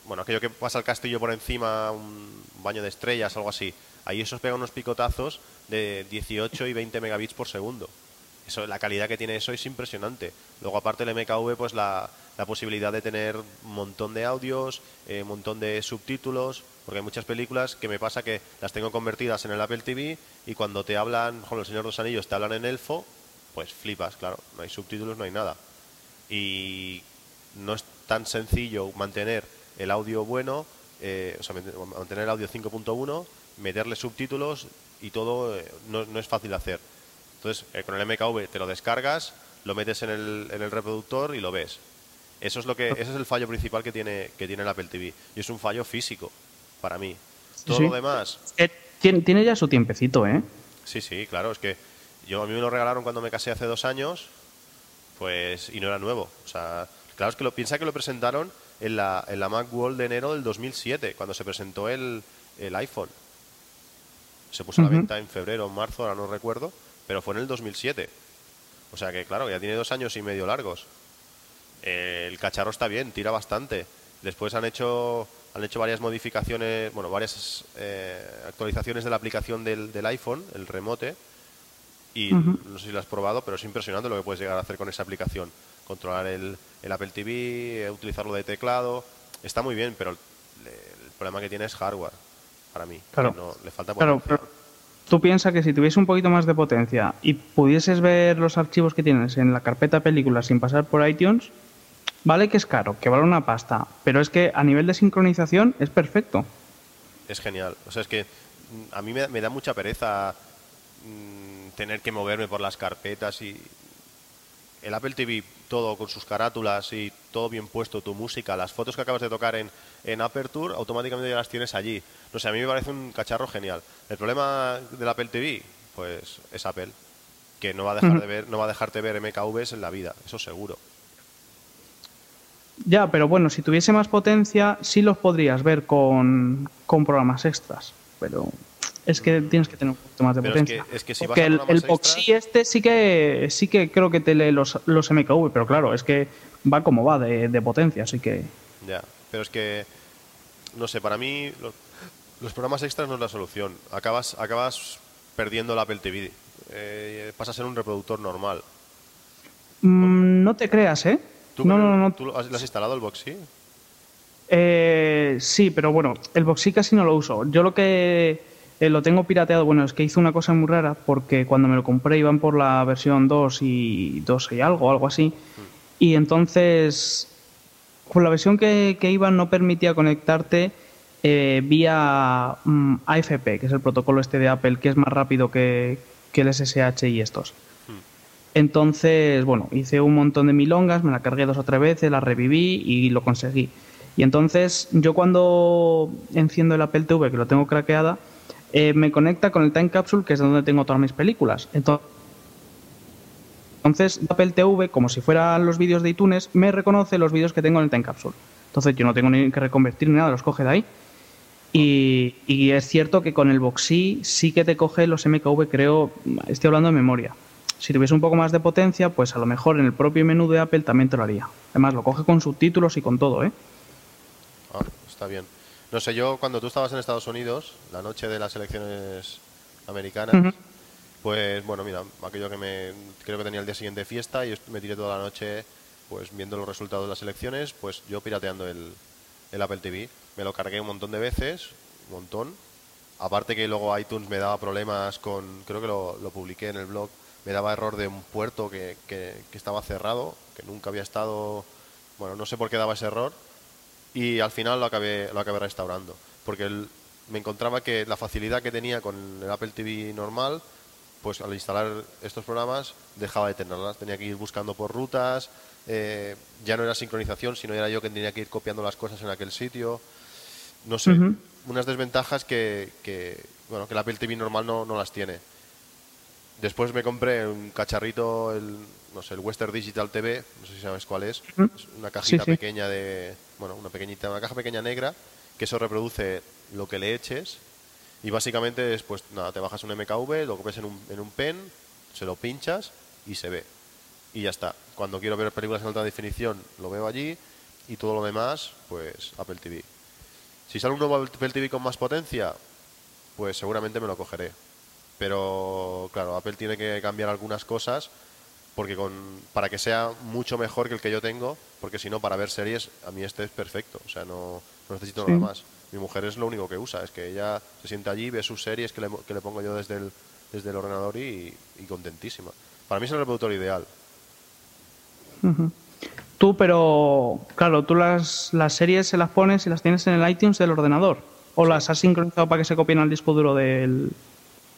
E: bueno, aquello que pasa el castillo por encima, un baño de estrellas, algo así. Ahí esos pegan unos picotazos de 18 y 20 megabits por segundo. La calidad que tiene eso es impresionante. Luego, aparte del MKV, pues la, la posibilidad de tener un montón de audios, eh, un montón de subtítulos, porque hay muchas películas que me pasa que las tengo convertidas en el Apple TV y cuando te hablan, con el Señor de los Anillos, te hablan en elfo, pues flipas, claro, no hay subtítulos, no hay nada. Y no es tan sencillo mantener el audio bueno, eh, o sea, mantener el audio 5.1, meterle subtítulos y todo eh, no, no, es fácil hacer. Entonces, eh, con el MKV te lo descargas, lo metes en el, en el reproductor y lo ves. Eso es lo que, ese es el fallo principal que tiene, que tiene el Apple TV. Y es un fallo físico, para mí. Todo
D: Sí.
E: lo demás,
D: Tiene, tiene ya su tiempecito, ¿eh?
E: Sí, sí, claro, es que yo a mí me lo regalaron cuando me casé hace dos años, pues y no era nuevo. O sea, claro es que lo piensa que lo presentaron en la, en la Macworld de enero del 2007, cuando se presentó el, el iPhone. Se puso a la venta en febrero o marzo, ahora no recuerdo, pero fue en el 2007. O sea que, claro, ya tiene dos años y medio largos. Eh, el cacharro está bien, tira bastante. Después han hecho han hecho varias modificaciones, bueno, varias eh, actualizaciones de la aplicación del, del iPhone, el remote. Y no sé si lo has probado, pero es impresionante lo que puedes llegar a hacer con esa aplicación. Controlar el, el Apple TV, eh, utilizarlo de teclado. Está muy bien, pero el, el problema que tiene es hardware, para mí.
D: Claro.
E: no, le falta
D: Claro, pero tú piensas que si tuviese un poquito más de potencia y pudieses ver los archivos que tienes en la carpeta películas sin pasar por iTunes, vale que es caro, que vale una pasta, pero es que a nivel de sincronización es perfecto.
E: es genial. O sea, es que mm, a mí me, da mucha pereza mm, tener que moverme por las carpetas y el Apple TV todo con sus carátulas y todo bien puesto, tu música, las fotos que acabas de tocar en, en Aperture, automáticamente ya las tienes allí. No sé, a mí me parece un cacharro genial. El problema del Apple TV, pues es Apple, que no va a dejar de ver, no va a dejarte ver MKVs en la vida, eso seguro.
D: Ya, pero bueno, si tuviese más potencia, sí los podrías ver con, con programas extras. Pero es que tienes que tener un poquito más de
E: Pero es
D: potencia.
E: que- es que si vas
D: Porque
E: a
D: el, el Boxy este sí que sí que creo que te lee los, los MKV, pero claro, es que va como va de, de potencia, así que.
E: Ya, pero es que, no sé, para mí lo- los programas extras no es la solución. Acabas, acabas perdiendo el Apple TV. Eh, pasa a ser un reproductor normal.
D: Mm, no te creas, ¿eh?
E: ¿Tú,
D: No, no, no.
E: ¿tú lo has, lo has instalado el Boxy?
D: Eh, sí, pero bueno, el Boxy casi no lo uso. Yo lo que eh, lo tengo pirateado, bueno, es que hice una cosa muy rara porque cuando me lo compré iban por la versión 2 y 2 y algo, algo así. Y entonces, con la versión que, que iba no permitía conectarte eh, vía mm, AFP, que es el protocolo este de Apple, que es más rápido que, que el SSH y estos. Entonces, bueno, hice un montón de milongas, me la cargué dos o tres veces, la reviví y lo conseguí. Y entonces, yo cuando enciendo el Apple TV, que lo tengo craqueada, eh, me conecta con el Time Capsule, que es donde tengo todas mis películas. Entonces, Apple TV, como si fueran los vídeos de iTunes, me reconoce los vídeos que tengo en el Time Capsule. Entonces, yo no tengo ni que reconvertir ni nada, los coge de ahí. Y, y es cierto que con el Boxy sí que te coge los MKV, creo, estoy hablando de memoria. Si tuviese un poco más de potencia, pues a lo mejor en el propio menú de Apple también te lo haría. Además, lo coge con subtítulos y con todo, ¿eh?
E: Ah, está bien. No sé, yo cuando tú estabas en Estados Unidos, la noche de las elecciones americanas, pues bueno, mira, aquello que me creo que tenía el día siguiente fiesta y me tiré toda la noche pues viendo los resultados de las elecciones, pues yo pirateando el, el Apple TV. Me lo cargué un montón de veces, un montón. Aparte que luego iTunes me daba problemas con, creo que lo, lo publiqué en el blog, me daba error de un puerto que, que, que estaba cerrado, que nunca había estado, bueno, no sé por qué daba ese error, y al final lo acabé, lo acabé restaurando. Porque el- me encontraba que la facilidad que tenía con el Apple TV normal, pues al instalar estos programas dejaba de tenerlas. Tenía que ir buscando por rutas, eh, ya no era sincronización, sino era yo que tenía que ir copiando las cosas en aquel sitio. No sé, unas desventajas que, que, bueno, que el Apple TV normal no, no las tiene. Después me compré un cacharrito, el, no sé, el Western Digital TV, no sé si sabes cuál es. Es una cajita
D: sí.
E: pequeña de, bueno, una pequeñita, una caja pequeña negra, que eso reproduce lo que le eches. Y básicamente es, pues nada, te bajas un MKV, lo copias en un, en un pen, se lo pinchas y se ve. Y ya está. Cuando quiero ver películas en alta definición, lo veo allí. Y todo lo demás, pues Apple TV. Si sale un nuevo Apple TV con más potencia, pues seguramente me lo cogeré. Pero claro, Apple tiene que cambiar algunas cosas porque con para que sea mucho mejor que el que yo tengo, porque si no para ver series a mí este es perfecto, o sea, no, no necesito
D: Sí.
E: nada más. Mi mujer es lo único que usa, es que ella se sienta allí, ve sus series que le, que le pongo yo desde el, desde el ordenador y, y contentísima. Para mí es el reproductor ideal.
D: Tú, pero claro, tú las, las series se las pones y las tienes en el iTunes del ordenador. ¿O las has sincronizado para que se copien al disco duro del,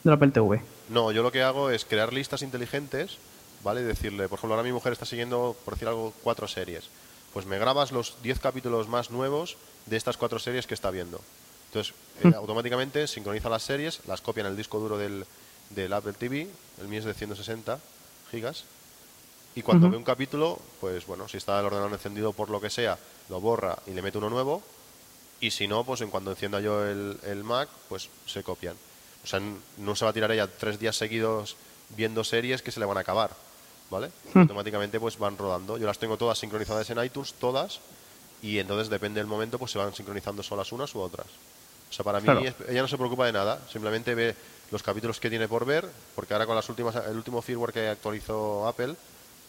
D: del Apple TV?
E: No, yo lo que hago es crear listas inteligentes, ¿vale? Decirle, por ejemplo, ahora mi mujer está siguiendo, por decir algo, cuatro series. Pues me grabas los 10 capítulos más nuevos de estas cuatro series que está viendo. Entonces, eh, automáticamente sincroniza las series, las copia en el disco duro del, del Apple TV, el mío es de 160 gigas, y cuando ve un capítulo, pues bueno, si está el ordenador encendido por lo que sea, lo borra y le mete uno nuevo. Y si no, pues en cuando encienda yo el, el Mac, pues se copian. O sea, no se va a tirar ella tres días seguidos viendo series que se le van a acabar. ¿Vale? Automáticamente pues van rodando. Yo las tengo todas sincronizadas en iTunes, todas. Y entonces depende del momento, pues se van sincronizando solas unas u otras. O sea, para mí ella no se preocupa de nada. Simplemente ve los capítulos que tiene por ver. Porque ahora con las últimas, el último firmware que actualizó Apple,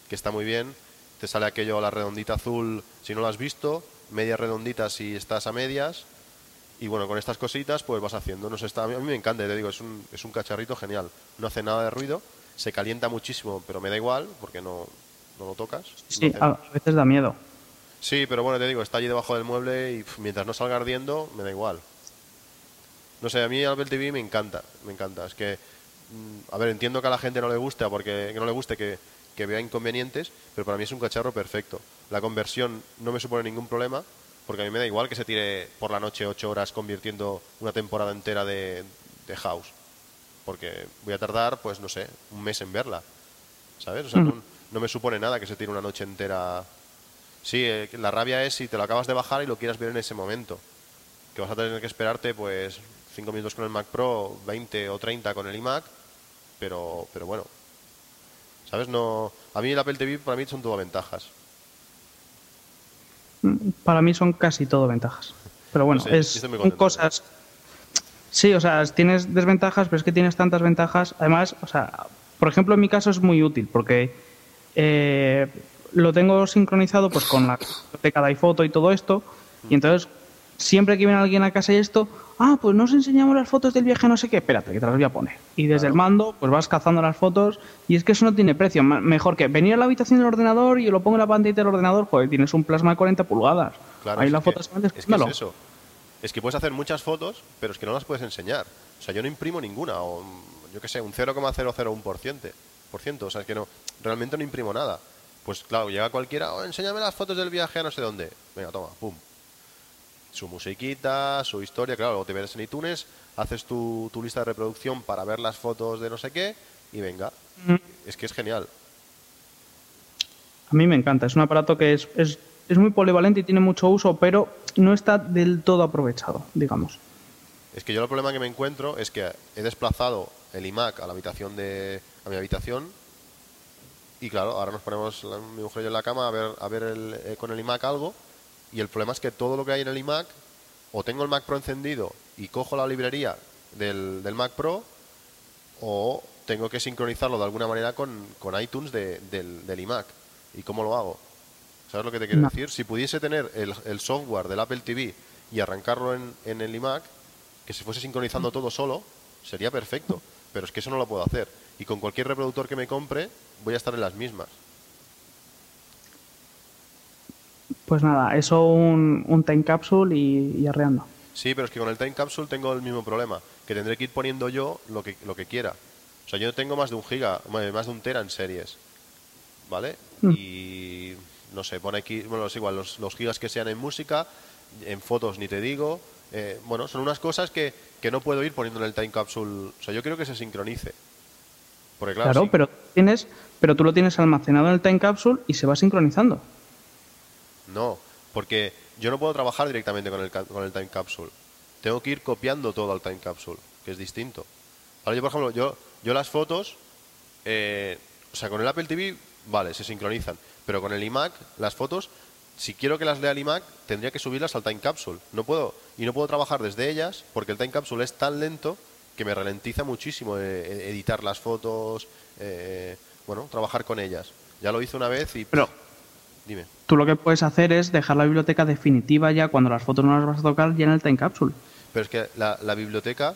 E: que está muy bien. Te sale aquello, la redondita azul, si no lo has visto, media redondita si estás a medias. Y bueno, con estas cositas pues vas haciendo. No sé, está, a mí me encanta, te digo, es un, es un cacharrito genial. No hace nada de ruido, se calienta muchísimo, pero me da igual porque no, no lo tocas.
D: Sí, a veces da miedo.
E: Sí, pero bueno, te digo, está allí debajo del mueble y mientras no salga ardiendo, me da igual. No sé, a mí Apple TV me encanta, me encanta. Es que, mm, a ver, entiendo que a la gente no le guste, porque que no le guste que, que vea inconvenientes, pero para mí es un cacharro perfecto. La conversión no me supone ningún problema, porque a mí me da igual que se tire por la noche ocho horas convirtiendo una temporada entera de, de House, porque voy a tardar, pues no sé, un mes en verla, ¿sabes? O sea, no, no, me supone nada que se tire una noche entera. Sí, eh, la rabia es si te lo acabas de bajar y lo quieras ver en ese momento, que vas a tener que esperarte, pues, cinco minutos con el Mac Pro, 20 o 30 con el iMac, pero, pero bueno, ¿Sabes? No, a mí el Apple TV para mí son todo ventajas.
D: Para mí son casi todo ventajas. Pero bueno, es son cosas... Sí, o sea, tienes desventajas, pero es que tienes tantas ventajas. Además, o sea, por ejemplo, en mi caso es muy útil porque eh, lo tengo sincronizado pues con la biblioteca de iPhoto y todo esto. Y entonces, siempre que viene alguien a casa y esto, ah, pues nos enseñamos las fotos del viaje no sé qué, espérate, que te las voy a poner. Y desde el mando, pues vas cazando las fotos y es que eso no tiene precio. Mejor que venir a la habitación del ordenador y lo pongo en la pantalla del ordenador, joder, tienes un plasma de 40 pulgadas.
E: Claro, Ahí la foto que, es, que es eso. Es que puedes hacer muchas fotos, pero es que no las puedes enseñar. O sea, yo no imprimo ninguna, o yo qué sé, un 0,001%. Por ciento, o sea, es que no, realmente no imprimo nada. Pues claro, llega cualquiera, oh, enséñame las fotos del viaje a no sé dónde. Venga, toma, pum, su musiquita, su historia, claro, luego te ves en iTunes, haces tu, tu, lista de reproducción para ver las fotos de no sé qué y venga. Es que es genial.
D: A mí me encanta, es un aparato que es, es, es, muy polivalente y tiene mucho uso, pero no está del todo aprovechado, digamos.
E: Es que yo el problema que me encuentro es que he desplazado el iMac a la habitación de a mi habitación y claro, ahora nos ponemos mi mujer y yo en la cama a ver a ver el, eh, con el iMac algo y el problema es que todo lo que hay en el iMac, o tengo el Mac Pro encendido y cojo la librería del, del Mac Pro, o tengo que sincronizarlo de alguna manera con, con iTunes de, del, del, iMac. ¿Y cómo lo hago? ¿Sabes lo que te quiero decir? Si pudiese tener el, el, software del Apple TV y arrancarlo en, en el iMac, que se fuese sincronizando todo solo, sería perfecto. Pero es que eso no lo puedo hacer. Y con cualquier reproductor que me compre, voy a estar en las mismas.
D: Pues nada, eso un, un time capsule y, y, arreando.
E: Sí, pero es que con el time capsule tengo el mismo problema, que tendré que ir poniendo yo lo que, lo que quiera. O sea, yo tengo más de un giga, más de un tera en series, ¿vale? Mm. Y no sé, pone aquí, bueno, es igual, los, los, gigas que sean en música, en fotos ni te digo. Eh, bueno, son unas cosas que, que no puedo ir poniendo en el time capsule. O sea, yo quiero que se sincronice.
D: Porque claro, claro sí. pero, tienes, pero tú lo tienes almacenado en el time capsule y se va sincronizando.
E: No, porque yo no puedo trabajar directamente con el, con el time capsule. Tengo que ir copiando todo al time capsule, que es distinto. Ahora yo, por ejemplo, yo, yo las fotos, eh, o sea, con el Apple TV, vale, se sincronizan. Pero con el iMac, las fotos, si quiero que las lea el iMac, tendría que subirlas al time capsule. No puedo, y no puedo trabajar desde ellas, porque el time capsule es tan lento que me ralentiza muchísimo eh, editar las fotos, eh, bueno, trabajar con ellas. Ya lo hice una vez y...
D: Pero,
E: dime.
D: Tú lo que puedes hacer es dejar la biblioteca definitiva ya cuando las fotos no las vas a tocar ya en el time capsule.
E: Pero es que la, la biblioteca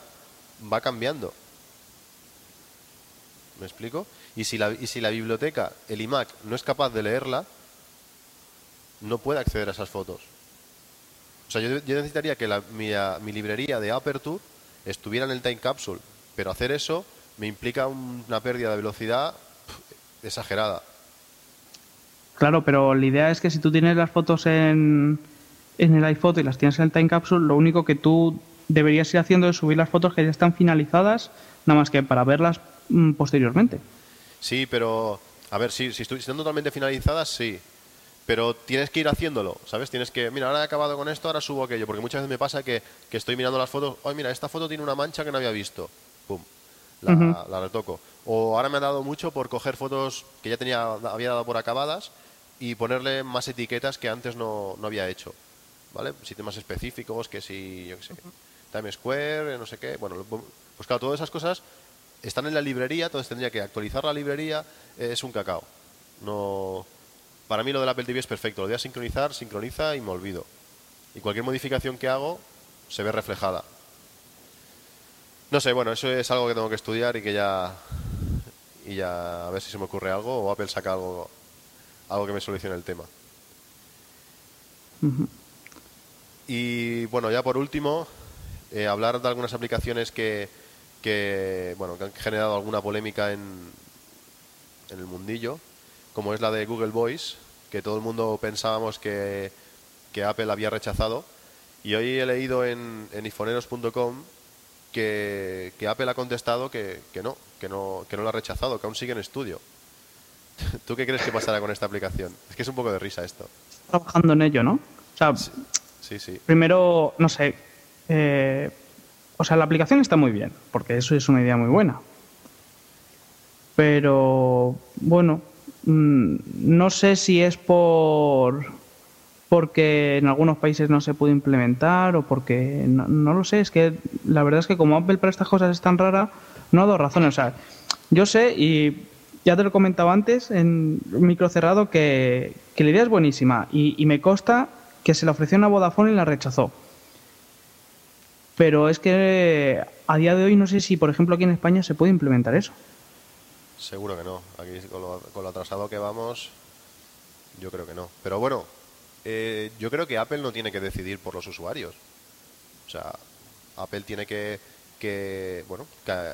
E: va cambiando. ¿Me explico? Y si, la, y si la biblioteca, el iMac, no es capaz de leerla, no puede acceder a esas fotos. O sea, yo, necesitaría que la- mi, librería de Aperture estuviera en el Time Capsule, pero hacer eso me implica un- una pérdida de velocidad exagerada.
D: Claro, pero la idea es que si tú tienes las fotos en, en el iPhoto y las tienes en el Time Capsule, lo único que tú deberías ir haciendo es subir las fotos que ya están finalizadas, nada más que para verlas mm, posteriormente.
E: Sí, pero a ver, sí, si están totalmente finalizadas, sí. Pero tienes que ir haciéndolo, ¿sabes? Tienes que, mira, ahora he acabado con esto, ahora subo aquello. Porque muchas veces me pasa que, que estoy mirando las fotos, ay, mira, esta foto tiene una mancha que no había visto. Pum, la, retoco. O ahora me ha dado mucho por coger fotos que ya tenía, había dado por acabadas y ponerle más etiquetas que antes no, no había hecho. ¿Vale? Sitios más específicos, que si, yo qué sé, Times Square, no sé qué. Bueno, pues claro, todas esas cosas están en la librería, entonces tendría que actualizar la librería, eh, es un cacao. No, para mí lo del Apple TV es perfecto, lo de sincronizar, sincroniza y me olvido. Y cualquier modificación que hago se ve reflejada. No sé, bueno, eso es algo que tengo que estudiar y que ya y ya a ver si se me ocurre algo o Apple saca algo algo que me solucione el tema. Y bueno, ya por último, eh, hablar de algunas aplicaciones que, que, bueno, que han generado alguna polémica en, en el mundillo, como es la de Google Voice, que todo el mundo pensábamos que, que Apple había rechazado. Y hoy he leído en, en ifoneros.com que, que Apple ha contestado que, que no, que no, que no la ha rechazado, que aún sigue en estudio. ¿Tú qué crees que pasará con esta aplicación? Es que es un poco de risa esto.
D: Trabajando en ello, ¿no? O sea,
E: Sí, sí.
D: primero, no sé, eh, o sea, la aplicación está muy bien, porque eso es una idea muy buena. Pero, bueno, mm, no sé si es por porque en algunos países no se puede implementar o porque no, no lo sé, es que la verdad es que como Apple para estas cosas es tan rara, no ha dado razones. O sea, yo sé y ya te lo comentaba antes en micro cerrado que, que la idea es buenísima y, y me consta que se la ofreció a Vodafone y la rechazó. Pero es que a día de hoy no sé si, por ejemplo, aquí en España se puede implementar eso.
E: Seguro que no. Aquí con lo, con lo atrasado que vamos, yo creo que no. Pero bueno, eh, yo creo que Apple no tiene que decidir por los usuarios. O sea, Apple tiene que, bueno,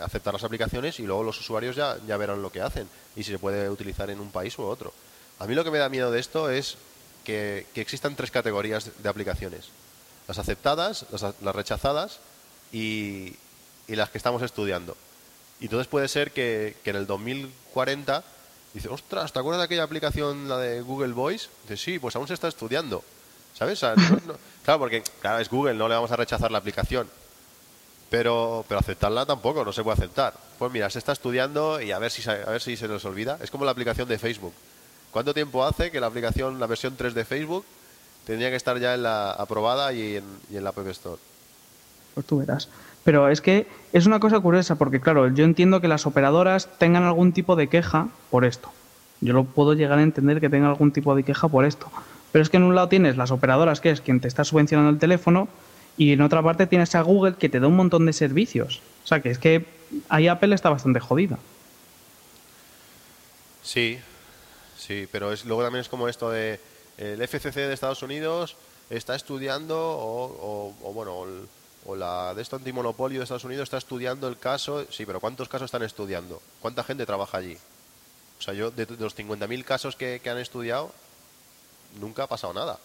E: aceptar las aplicaciones y luego los usuarios ya, verán lo que hacen y si se puede utilizar en un país u otro. A mí lo que me da miedo de esto es que existan tres categorías de aplicaciones. Las aceptadas, las, rechazadas y, y las que estamos estudiando. Y entonces puede ser que, que en el 2040 dice, ostras, ¿te acuerdas de aquella aplicación, la de Google Voice? Dice, sí, pues aún se está estudiando. ¿Sabes? Claro, porque claro, es Google, no le vamos a rechazar la aplicación. Pero, pero aceptarla tampoco, no se puede aceptar. Pues mira, se está estudiando y a ver si, se- a ver si se nos olvida. Es como la aplicación de Facebook. ¿Cuánto tiempo hace que la aplicación, la versión 3 de Facebook, tendría que estar ya en la aprobada y en, y en la App Store?
D: Pues tú verás. Pero es que es una cosa curiosa, porque claro, yo entiendo que las operadoras tengan algún tipo de queja por esto. Yo lo puedo llegar a entender que tengan algún tipo de queja por esto. Pero es que en un lado tienes las operadoras, que es quien te está subvencionando el teléfono, y en otra parte tienes a Google, que te da un montón de servicios. O sea, que es que ahí Apple está bastante jodida.
E: Sí, sí, pero es, luego también es como esto de el FCC de Estados Unidos está estudiando o, o- bueno o, la de esto antimonopolio de Estados Unidos está estudiando el caso. Sí, pero ¿cuántos casos están estudiando? ¿Cuánta gente trabaja allí? O sea, yo de, de los 50.000 casos que, han estudiado nunca ha pasado nada.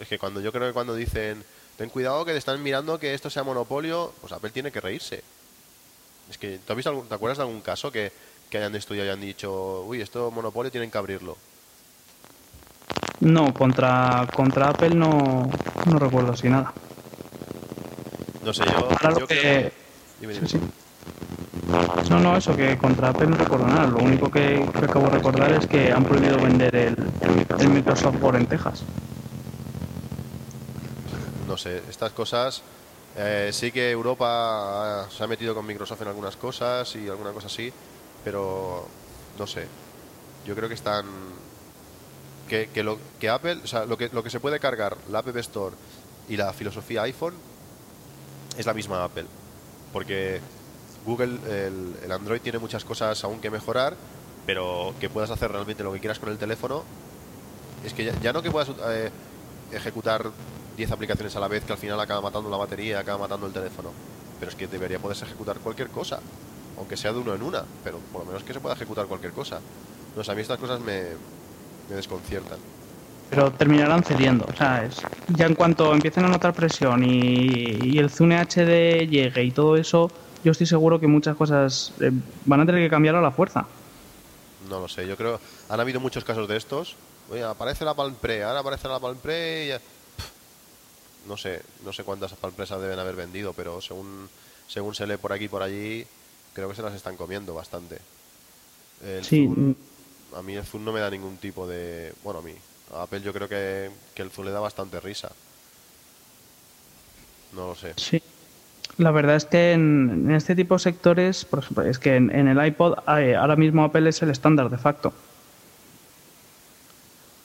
E: Es que cuando yo creo que cuando dicen ten cuidado que te están mirando que esto sea monopolio, pues Apple tiene que reírse. Es que, ¿te, has visto algún- ¿te acuerdas de algún caso que, que hayan estudiado y han dicho, uy, esto monopolio tienen que abrirlo?
D: No, contra, contra Apple no, no recuerdo así nada.
E: No sé, yo,
D: Ahora
E: yo
D: lo
E: creo
D: que...
E: Dime, dime.
D: Sí, sí. No, no, eso, que contra Apple no recuerdo nada. Lo único que, que acabo de recordar es que han prohibido vender el, el Microsoft Word en Texas.
E: No sé, estas cosas... eh, sí que Europa se ha metido con Microsoft en algunas cosas y alguna cosa así, pero no sé. Yo creo que están... Que, lo, que Apple, o sea, lo que, se puede cargar, la App Store y la filosofía iPhone, es la misma Apple. Porque Google, el, Android tiene muchas cosas aún que mejorar, pero que puedas hacer realmente lo que quieras con el teléfono, Es que ya, no que puedas eh, ejecutar 10 aplicaciones a la vez que al final acaba matando la batería, acaba matando el teléfono. Pero es que debería poderse ejecutar cualquier cosa. Aunque sea de uno en una. Pero por lo menos que se pueda ejecutar cualquier cosa. No a mí estas cosas me, me desconciertan.
D: Pero terminarán cediendo, ¿sabes? Ya en cuanto empiecen a notar presión y, y el Zune HD llegue y todo eso, yo estoy seguro que muchas cosas eh, van a tener que cambiar a la fuerza.
E: No lo sé, yo creo. Han habido muchos casos de estos. Oye, aparece la Palm Pre, ahora aparece la Palm Pre y ya- No sé, no sé cuántas Palm deben haber vendido, pero según, según se lee por aquí y por allí, creo que se las están comiendo bastante. El
D: Sí,
E: Zoom- a mí el Zoom no me da ningún tipo de. Bueno, a mí. A Apple yo creo que, que el Zoom le da bastante risa. No lo sé.
D: Sí. La verdad es que en, en este tipo de sectores, por ejemplo, es que en, en el iPod eh, ahora mismo Apple es el estándar de facto.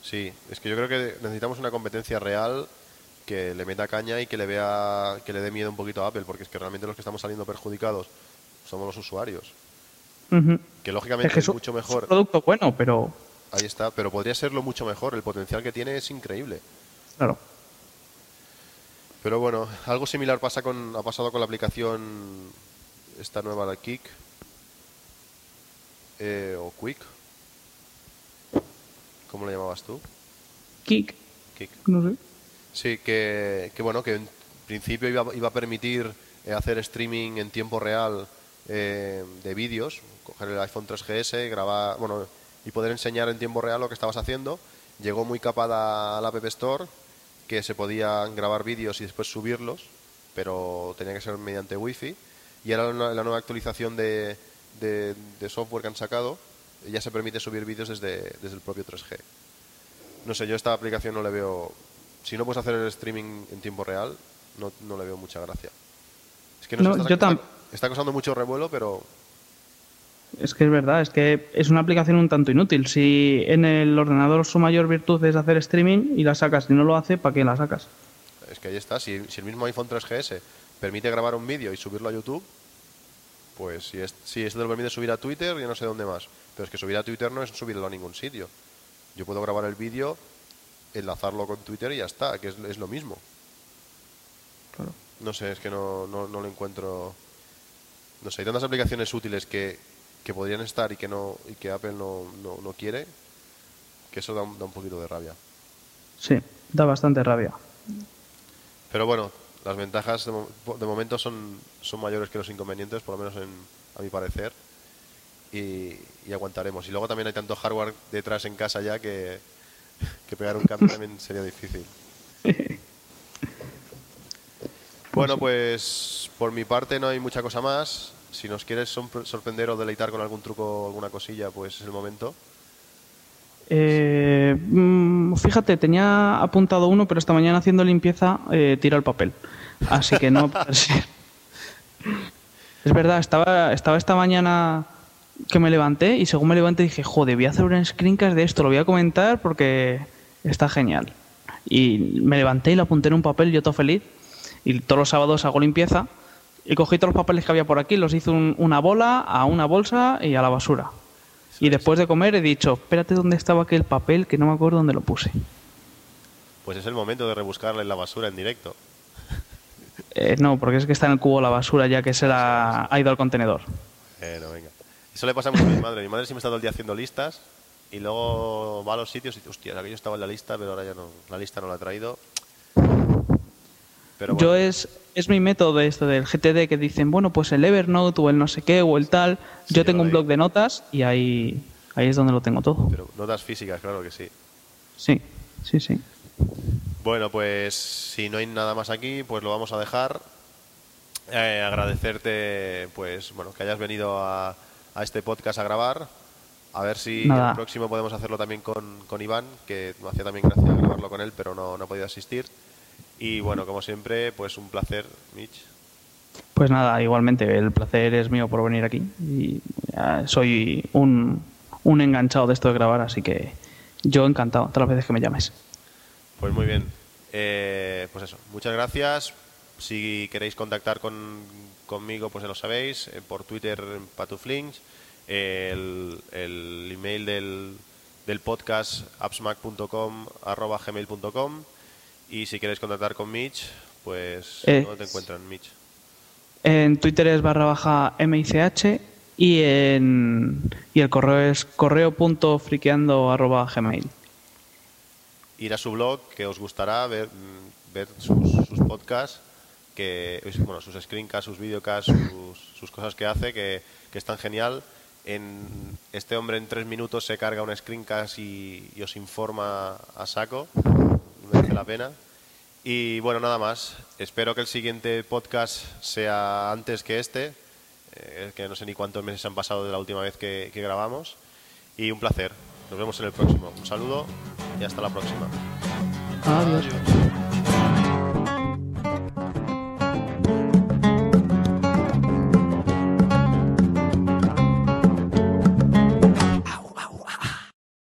E: Sí, es que yo creo que necesitamos una competencia real que le meta caña y que le vea, que le dé miedo un poquito a Apple, porque es que realmente los que estamos saliendo perjudicados somos los usuarios. Que lógicamente
D: Es que
E: es
D: es un-
E: mucho
D: es un
E: mejor,
D: producto bueno, pero
E: ahí está, pero podría serlo mucho mejor. El potencial que tiene es increíble.
D: claro.
E: Pero bueno, algo similar pasa con, ha pasado con la aplicación esta nueva, la Kik eh, o Quick. ¿Cómo la llamabas tú?
D: Kik,
E: Kik.
D: no sé.
E: Sí, que, que bueno, que en principio iba, iba a permitir eh, hacer streaming en tiempo real eh, de vídeos, coger el iPhone 3GS, grabar, bueno, y poder enseñar en tiempo real lo que estabas haciendo. Llegó muy capada a la App Store, que se podían grabar vídeos y después subirlos, pero tenía que ser mediante Wi-Fi. Y ahora la, nueva actualización de, de- de software que han sacado, ya se permite subir vídeos desde, desde el propio 3G. No sé, yo esta aplicación no le veo. Si no puedes hacer el streaming en tiempo real, no, no le veo mucha gracia. Es que no,
D: No, yo
E: está- causando mucho revuelo, pero
D: Es que es verdad, es que es una aplicación un tanto inútil. Si en el ordenador su mayor virtud es hacer streaming y la sacas y no lo hace, ¿para qué la sacas?
E: es que ahí está. Si, si el mismo iPhone 3GS permite grabar un vídeo y subirlo a YouTube, pues si, es, si esto te lo permite subir a Twitter, yo no sé dónde más. Pero es que subir a Twitter no es subirlo a ningún sitio. Yo puedo grabar el vídeo, enlazarlo con Twitter y ya está, que es, es lo mismo.
D: Claro.
E: No sé, es que no, no, no lo encuentro. No sé, hay tantas aplicaciones útiles que, que podrían estar y que no y que Apple no, no, no quiere, que eso da un, da un poquito de rabia.
D: Sí, da bastante rabia.
E: Pero bueno, las ventajas de, de momento son, son mayores que los inconvenientes, por lo menos en, a mi parecer. Y, y aguantaremos. Y luego también hay tanto hardware detrás en casa ya que, que pegar un cambio también sería difícil. Bueno, pues por mi parte no hay mucha cosa más. Si nos quieres sorpre- sorprender o deleitar con algún truco o alguna cosilla, pues es el momento.
D: Eh, mm, fíjate, tenía apuntado uno, pero esta mañana haciendo limpieza eh, tira el papel. Así que no va a poder ser. Es verdad, estaba, estaba esta mañana que me levanté y según me levanté dije, joder, voy a hacer un screencast de esto, lo voy a comentar porque está genial. Y me levanté y lo apunté en un papel, yo todo feliz. Y todos los sábados hago limpieza y cogí todos los papeles que había por aquí, los hice un- una bola, a una bolsa y a la basura. Y después de comer he dicho, espérate dónde estaba aquel papel que no me acuerdo dónde lo puse.
E: Pues es el momento de rebuscarle en la basura en directo.
D: Eh, no, porque es que está en el cubo la basura ya que se la ha ido al contenedor.
E: Bueno, venga. Eso le pasa mucho a mi madre. Mi madre siempre está todo el día haciendo listas y luego va a los sitios y dice, hostia, aquello estaba en la lista, pero ahora ya no. La lista no la ha traído. Pero
D: Yo
E: bueno,
D: es, es mi método de esto del GTD que dicen, bueno, pues el Evernote o el no sé qué o el tal.
E: Sí,
D: Yo tengo un blog de notas y ahí, ahí es donde lo tengo todo.
E: pero notas físicas, claro que sí.
D: Sí, sí, sí.
E: Bueno, pues si no hay nada más aquí, pues lo vamos a dejar. Eh, agradecerte, pues bueno, que hayas venido a, a este podcast a grabar. A ver si
D: Nada.
E: el próximo podemos hacerlo también con, con Iván, que me hacía también gracia grabarlo con él, pero no, no ha podido asistir. Y bueno, como siempre, pues un placer, Mitch.
D: Pues nada, igualmente, el placer es mío por venir aquí. Y eh, soy un, un enganchado de esto de grabar, así que yo encantado todas las veces que me llames.
E: Pues muy bien. Eh, pues eso, muchas gracias. Si queréis contactar con, conmigo, pues ya lo sabéis, eh, por Twitter en Patuflinch, el, el email del, del podcast appsmac.com arroba gmail.com y si quieres contactar con Mitch, pues
D: Eh,
E: ¿dónde te encuentran, Mitch?
D: En Twitter es barra baja MICH y, en, y el correo es correo.friqueando arroba gmail.
E: Ir a su blog, que os gustará ver, ver sus, sus podcasts, que, bueno, sus screencasts, sus videocasts, sus, sus cosas que hace, que, que están genial. En, este hombre en tres minutos se carga un screencast y, y os informa a saco. La pena. Y bueno, nada más. Espero que el siguiente podcast sea antes que este, eh, que no sé ni cuántos meses han pasado de la última vez que, que grabamos. Y un placer. Nos vemos en el próximo. Un saludo y hasta la próxima.
D: Adiós.
A: Adiós.